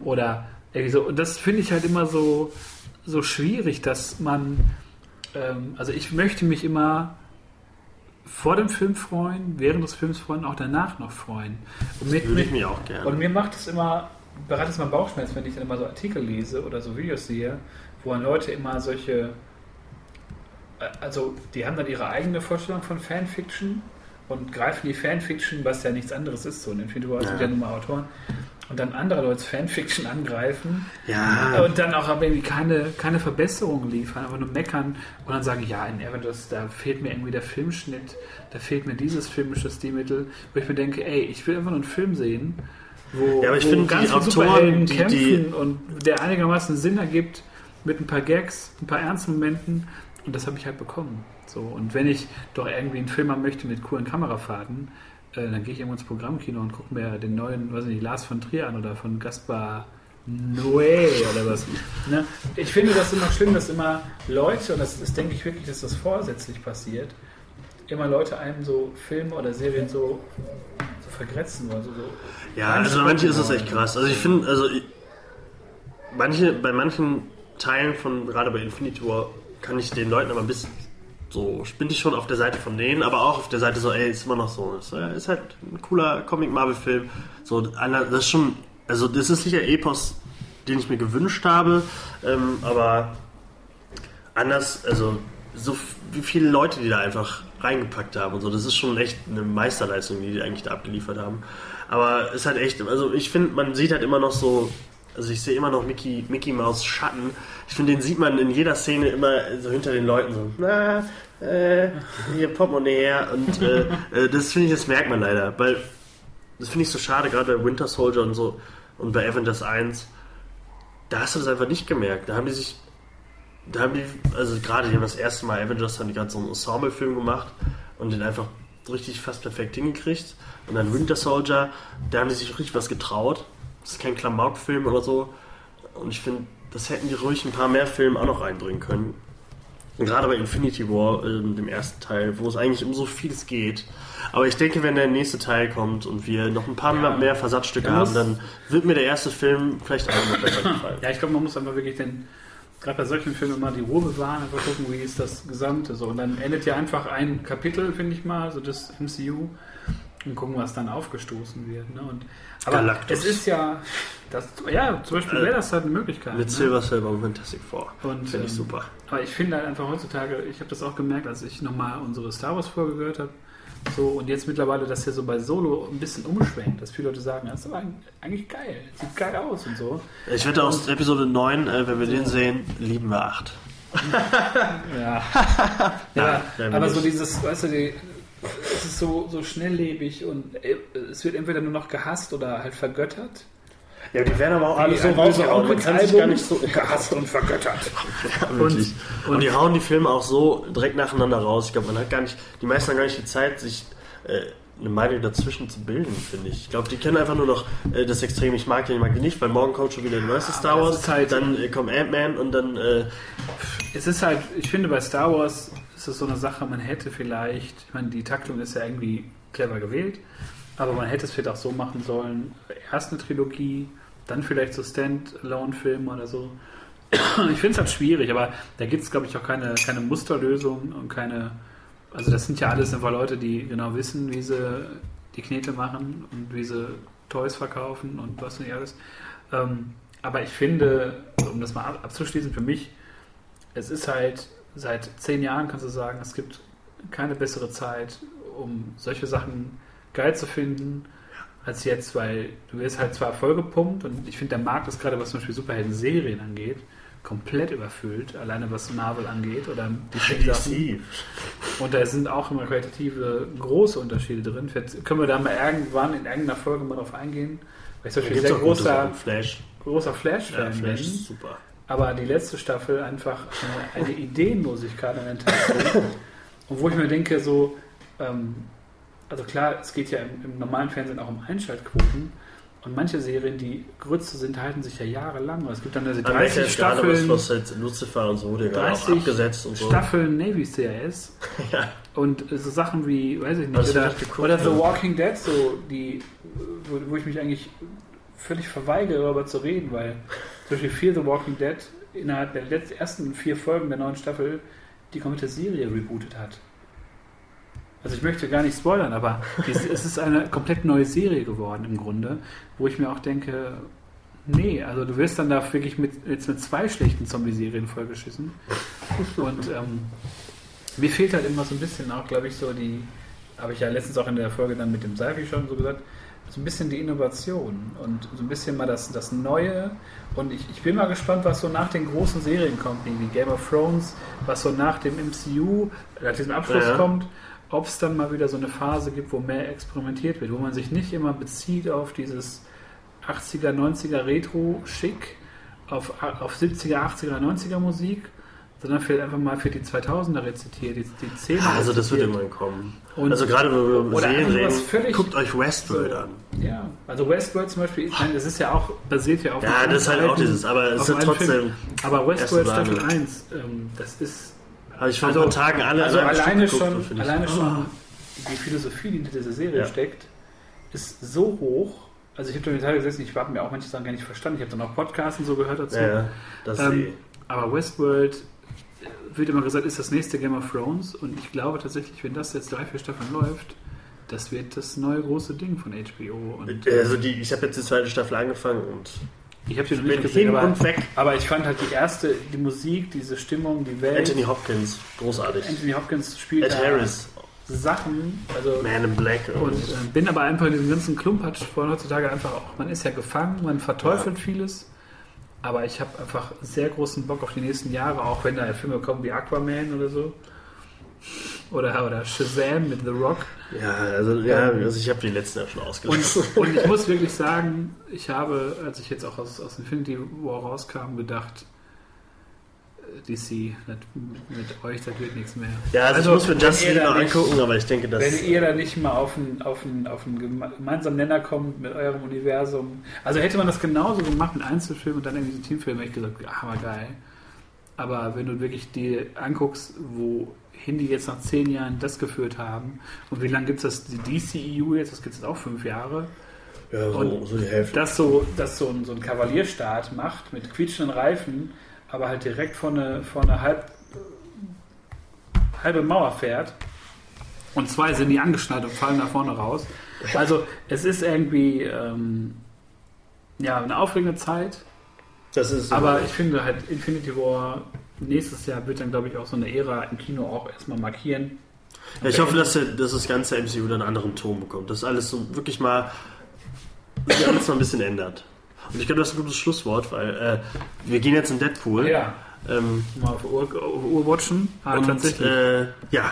S1: Oder irgendwie so. Und das finde ich halt immer so, so schwierig, dass man, ähm, also ich möchte mich immer vor dem Film freuen, während des Films freuen, auch danach noch freuen. Und mit,
S2: würde ich mir auch gerne.
S1: und mir macht es immer, bereitet es mal Bauchschmerzen, wenn ich dann immer so Artikel lese oder so Videos sehe, wo dann Leute immer solche, äh, also die haben dann ihre eigene Vorstellung von Fanfiction und greifen die Fanfiction, was ja nichts anderes ist, so in Infinity War sind
S2: Ja.
S1: ja nun mal Autoren, und dann andere Leute Fanfiction angreifen
S2: ja,
S1: und dann auch aber irgendwie keine, keine Verbesserungen liefern, aber nur meckern und dann sagen, ja, in Avengers, da fehlt mir irgendwie der Filmschnitt, da fehlt mir dieses filmische Stilmittel, wo ich mir denke, ey, ich will einfach nur einen Film sehen, wo,
S2: Ja, aber ich
S1: wo
S2: die
S1: ganz viele
S2: Autoren, die-
S1: kämpfen
S2: die-
S1: und der einigermaßen Sinn ergibt mit ein paar Gags, ein paar ernsten Momenten und das habe ich halt bekommen. So, und wenn ich doch irgendwie einen Film haben möchte mit coolen Kamerafahrten, äh, dann gehe ich irgendwo ins Programmkino und gucke mir den neuen, weiß ich nicht, Lars von Trier an oder von Gaspar Noé oder was. Ne? Ich finde das immer schlimm, dass immer Leute, und das, das denke ich wirklich, dass das vorsätzlich passiert, immer Leute einem so Filme oder Serien so, so vergrätzen wollen. So, so
S2: Ja, also bei manchen ist das echt krass. Also ich finde, also ich, manche, bei manchen Teilen von, gerade bei Infinity War, kann ich den Leuten aber ein bisschen so, bin ich schon auf der Seite von denen, aber auch auf der Seite so, ey, ist immer noch so, ist, äh, halt ein cooler Comic-Marvel-Film. So, das ist schon, also das ist sicher Epos, den ich mir gewünscht habe, ähm, aber anders, also so wie viele Leute, die da einfach reingepackt haben und so, das ist schon echt eine Meisterleistung, die die eigentlich da abgeliefert haben. Aber es ist halt echt, also ich finde, man sieht halt immer noch so, also ich sehe immer noch Mickey, Mickey Maus Schatten. Ich finde, den sieht man in jeder Szene immer so hinter den Leuten so, na, äh, hier Portemonnaie her und äh, äh, das finde ich, das merkt man leider, weil das finde ich so schade, gerade bei Winter Soldier und so und bei Avengers 1, da hast du das einfach nicht gemerkt. Da haben die sich da haben die, also gerade die haben das erste Mal Avengers, haben die gerade so einen Ensemble-Film gemacht und den einfach richtig fast perfekt hingekriegt. Und dann Winter Soldier, da haben die sich richtig was getraut. Das ist kein Klamauk-Film oder so. Und ich finde, das hätten die ruhig ein paar mehr Filme auch noch reinbringen können. Gerade bei Infinity War, ähm, dem ersten Teil, wo es eigentlich um so vieles geht. Aber ich denke, wenn der nächste Teil kommt und wir noch ein paar
S1: Ja.
S2: mehr Versatzstücke haben, dann wird mir der erste Film vielleicht auch noch besser gefallen.
S1: Ja, ich glaube, man muss einfach wirklich den, gerade bei solchen Filmen immer die Ruhe bewahren, einfach gucken, wie ist das Gesamte so. Und dann endet ja einfach ein Kapitel, finde ich mal, so das MCU und gucken, was dann aufgestoßen wird. Ne? Und, aber
S2: Galactus.
S1: es ist ja, das, ja, zum Beispiel wäre das halt eine Möglichkeit.
S2: Mit
S1: ne?
S2: Silver Silver und Fantastic Four.
S1: Und,
S2: Finde ich
S1: ähm,
S2: super.
S1: Aber ich finde halt einfach heutzutage, ich habe das auch gemerkt, als ich nochmal unsere Star Wars Folge gehört habe, so und jetzt mittlerweile, dass hier so bei Solo ein bisschen umschwenkt, dass viele Leute sagen, das ist aber eigentlich geil, sieht geil aus und so.
S2: Ich wette aus Episode 9, äh, wenn wir den sehen, lieben wir 8.
S1: Ja. ja,
S2: Nein,
S1: aber
S2: nicht.
S1: so dieses, weißt du, die, es ist so, so schnelllebig und äh, es wird entweder nur noch gehasst oder halt vergöttert.
S2: Ja, die werden aber auch alle so rausgehauen. Man kann sich gar nicht so.
S1: gehasst und vergöttert.
S2: Ja.
S1: Und-
S2: Und, die hauen die Filme auch so direkt nacheinander raus. Ich glaube, man hat gar nicht, die meisten haben gar nicht die Zeit, sich äh, eine Meinung dazwischen zu bilden, finde ich. Ich glaube, die kennen einfach nur noch äh, das Extrem, ich mag den, ich mag den nicht, weil morgen kommt schon wieder der neueste Star
S1: das
S2: Wars,
S1: halt-
S2: dann äh, kommt Ant-Man und dann äh,
S1: Es ist halt, ich finde bei Star Wars ist es so eine Sache, man hätte vielleicht, ich meine, die Taktung ist ja irgendwie clever gewählt, aber man hätte es vielleicht auch so machen sollen, erst eine Trilogie, dann vielleicht so Stand-Alone-Filme oder so. Ich finde es halt schwierig, aber da gibt es, glaube ich, auch keine, keine Musterlösung und keine, also das sind ja alles einfach Leute, die genau wissen, wie sie die Knete machen und wie sie Toys verkaufen und was nicht alles. Ähm, aber ich finde, um das mal ab- abzuschließen, für mich, es ist halt seit zehn Jahren, kannst du sagen, es gibt keine bessere Zeit, um solche Sachen geil zu finden, als jetzt, weil du wirst halt zwar vollgepumpt und ich finde, der Markt ist gerade, was zum Beispiel Superhelden-Serien angeht, komplett überfüllt, alleine was Marvel angeht oder die Sachen. Und da sind auch immer qualitative große Unterschiede drin. Vielleicht können wir da mal irgendwann in irgendeiner Folge mal drauf eingehen. Weil ich zum Beispiel sehr großer.
S2: Flash.
S1: großer
S2: Ja,
S1: Flash-Fan
S2: Flash
S1: bin.
S2: super.
S1: Aber die letzte Staffel einfach eine, eine Ideenlosigkeit an den Tag. Und wo ich mir denke, so, ähm, also klar, es geht ja im, im normalen Fernsehen auch um Einschaltquoten. Und manche Serien, die Grütze sind, halten sich ja jahrelang. Es gibt dann also
S2: An welcher
S1: 30
S2: Staffeln, was halt Lucifer und so wurde ja gerade auch
S1: 30
S2: abgesetzt und so.
S1: Staffeln Navy CIS.
S2: Ja.
S1: Und so Sachen wie, weiß ich nicht,
S2: Also,
S1: oder,
S2: geguckt,
S1: oder The. Walking Dead, so die, wo, wo ich mich eigentlich völlig verweigere, darüber zu reden, weil zum Beispiel Fear the Walking Dead innerhalb der letzten, ersten vier Folgen der neuen Staffel die komplette Serie rebootet hat. Also ich möchte gar nicht spoilern, aber es, ist eine komplett neue Serie geworden im Grunde, wo ich mir auch denke, nee, also du wirst dann da wirklich mit, jetzt mit zwei schlechten Zombie-Serien vollgeschissen. Und ähm, mir fehlt halt immer so ein bisschen auch, glaube ich, so die, habe ich ja letztens auch in der Folge dann mit dem Seifi schon so gesagt, so ein bisschen die Innovation und so ein bisschen mal das, das Neue. Und ich, ich bin mal gespannt, was so nach den großen Serien kommt, wie Game of Thrones, was so nach dem MCU, nach diesem Abschluss
S2: Ja.
S1: kommt, ob es dann mal wieder so eine Phase gibt, wo mehr experimentiert wird, wo man sich nicht immer bezieht auf dieses 80er, 90er Retro-Schick, auf, auf 70er, 80er, 90er Musik, sondern vielleicht einfach mal für die 2000er rezitiert, die, die 10er
S2: Also das wird irgendwann kommen.
S1: Und-
S2: also gerade wenn wir über Serien reden, guckt euch Westworld
S1: So.
S2: an.
S1: Ja, also Westworld zum Beispiel, ich meine, das ist ja auch, basiert ja auf
S2: Ja, das ist halt auch dieses, aber es ist trotzdem,
S1: Film. Aber Westworld Staffel
S2: Sahne.
S1: 1, ähm, das ist
S2: habe ich vor
S1: Also-
S2: ein paar Tagen alle
S1: also alleine
S2: geguckt,
S1: schon, alleine
S2: Oh.
S1: schon die Philosophie, die hinter dieser Serie
S2: Ja.
S1: steckt, ist so hoch. Also ich habe da Teil gesessen, ich habe mir auch manche Sachen gar nicht verstanden. Ich habe dann auch Podcasts und so gehört dazu.
S2: Ja, das
S1: Ähm, aber Westworld wird immer gesagt, ist das nächste Game of Thrones. Und ich glaube tatsächlich, wenn das jetzt drei, vier Staffeln läuft, das wird das neue große Ding von HBO. Und
S2: Also die, ich habe jetzt die zweite Staffel angefangen und
S1: ich habe die noch nicht gesehen,
S2: hin
S1: aber,
S2: und weg.
S1: aber ich fand halt die erste, die Musik, diese Stimmung, die Welt.
S2: Anthony Hopkins, großartig.
S1: Anthony Hopkins spielt
S2: Ed Harris,
S1: Sachen. Also
S2: Man in Black.
S1: Und äh, bin aber einfach in diesem ganzen Klumpatsch von heutzutage einfach auch, man ist ja gefangen, man verteufelt vieles. Aber ich habe einfach sehr großen Bock auf die nächsten Jahre, auch wenn da Filme kommen wie Aquaman oder so. Oder, oder Shazam mit The Rock.
S2: ja, also, ja, also ich habe die letzten ja schon
S1: Und,
S2: ausgelassen.
S1: und ich muss wirklich sagen, ich habe, als ich jetzt auch aus, aus Infinity War rauskam, gedacht, DC, das, mit euch, das wird nichts mehr.
S2: Ja, also,
S1: Also,
S2: ich muss mir Justice
S1: ihr
S2: League
S1: nicht-
S2: angucken, aber ich denke, dass...
S1: Wenn ihr da nicht mal auf einen, auf, einen, auf einen geme- gemeinsamen Nenner kommt mit eurem Universum. Also hätte man das genauso gemacht mit Einzelfilmen und dann irgendwie so Teamfilmen, hätte ich gesagt, ja, hammer geil. Aber wenn du wirklich die anguckst, wohin die jetzt nach zehn Jahren das geführt haben und wie lange gibt es das, die DCEU jetzt, das gibt es jetzt auch fünf Jahre,
S2: Ja, so,
S1: Und
S2: so die Hälfte.
S1: das so, das so, ein, so ein Kavalierstart macht mit quietschenden Reifen, aber halt direkt vor eine, vor eine halb, halbe Mauer fährt und zwei sind die angeschnallt und fallen da vorne raus. Also es ist irgendwie ähm, ja, eine aufregende Zeit,
S2: Das ist
S1: aber ich finde halt Infinity War nächstes Jahr wird dann glaube ich auch so eine Ära im Kino auch erstmal markieren.
S2: Ja, ich hoffe, dass, dass das ganze MCU dann einen anderen Ton bekommt. Dass alles so wirklich mal sich alles mal ein bisschen ändert. Und ich glaube, das ist ein gutes Schlusswort, weil äh, wir gehen jetzt in Deadpool.
S1: Ja,
S2: Ähm,
S1: mal auf Uhr, auf Uhr watchen. Ah,
S2: und
S1: tatsächlich.
S2: Äh, ja.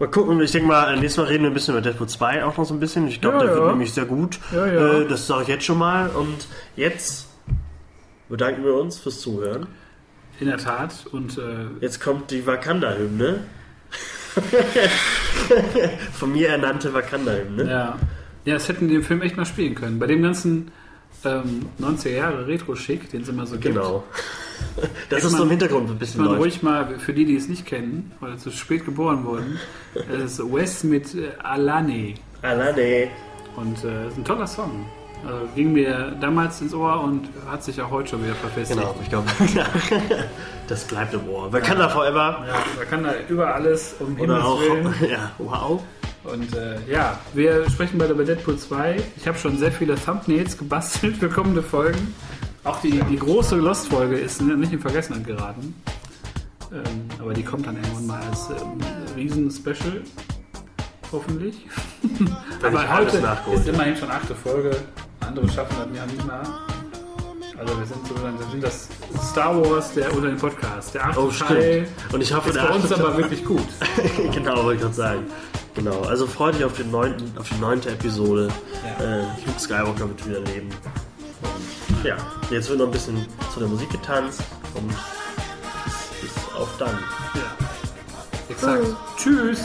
S2: Mal gucken, ich denke mal, nächstes Mal reden wir ein bisschen über Deadpool 2 auch noch so ein bisschen. Ich glaube,
S1: Ja,
S2: der
S1: ja.
S2: wird nämlich sehr gut.
S1: Ja, ja.
S2: Äh, das sage ich jetzt schon mal. Und jetzt bedanken wir uns fürs Zuhören.
S1: In der Tat. Und äh,
S2: Jetzt kommt die Wakanda-Hymne. Von mir ernannte Wakanda-Hymne.
S1: Ja. Ja, das hätten die im Film echt mal spielen können. Bei dem ganzen ähm, 90er Jahre Retro-Schick, den es immer so gibt.
S2: Genau. Das ist so im Hintergrund ein bisschen
S1: man
S2: läuft.
S1: ruhig mal, für die, die es nicht kennen, weil zu spät geboren wurden, das ist Wes mit äh, Alane.
S2: Alane.
S1: Und äh, ist ein toller Song. Also, ging mir damals ins Ohr und hat sich auch heute schon wieder verfestigt.
S2: Genau, ich glaube. das bleibt im Ohr. Wakanda Forever.
S1: Ja, man kann da über alles um
S2: Oder
S1: Himmels
S2: auch.
S1: Willen.
S2: Ja, wow.
S1: Und äh, ja, wir sprechen bald über Deadpool 2. Ich habe schon sehr viele Thumbnails gebastelt für kommende Folgen. Auch die, die große Lost-Folge ist nicht in Vergessenheit geraten. Ähm, aber die kommt dann irgendwann mal als ähm, Riesen-Special. Hoffentlich. Aber heute ist immerhin schon achte Folge. Andere schaffen das ja nicht mal. Also wir sind so wir sind das Star Wars der unter den Podcast. Der achte
S2: Oh,
S1: Teil.
S2: Und ich hoffe,
S1: ist
S2: der
S1: bei uns aber wirklich gut.
S2: genau, wollte ich gerade sagen. Genau, also freut euch auf, den neunten, auf die neunte Episode.
S1: Ja.
S2: Äh, Luke Skywalker wird wieder leben. Und ja, jetzt wird noch ein bisschen zu der Musik getanzt und bis, bis auf dann.
S1: Ja. Exakt. Tschüss.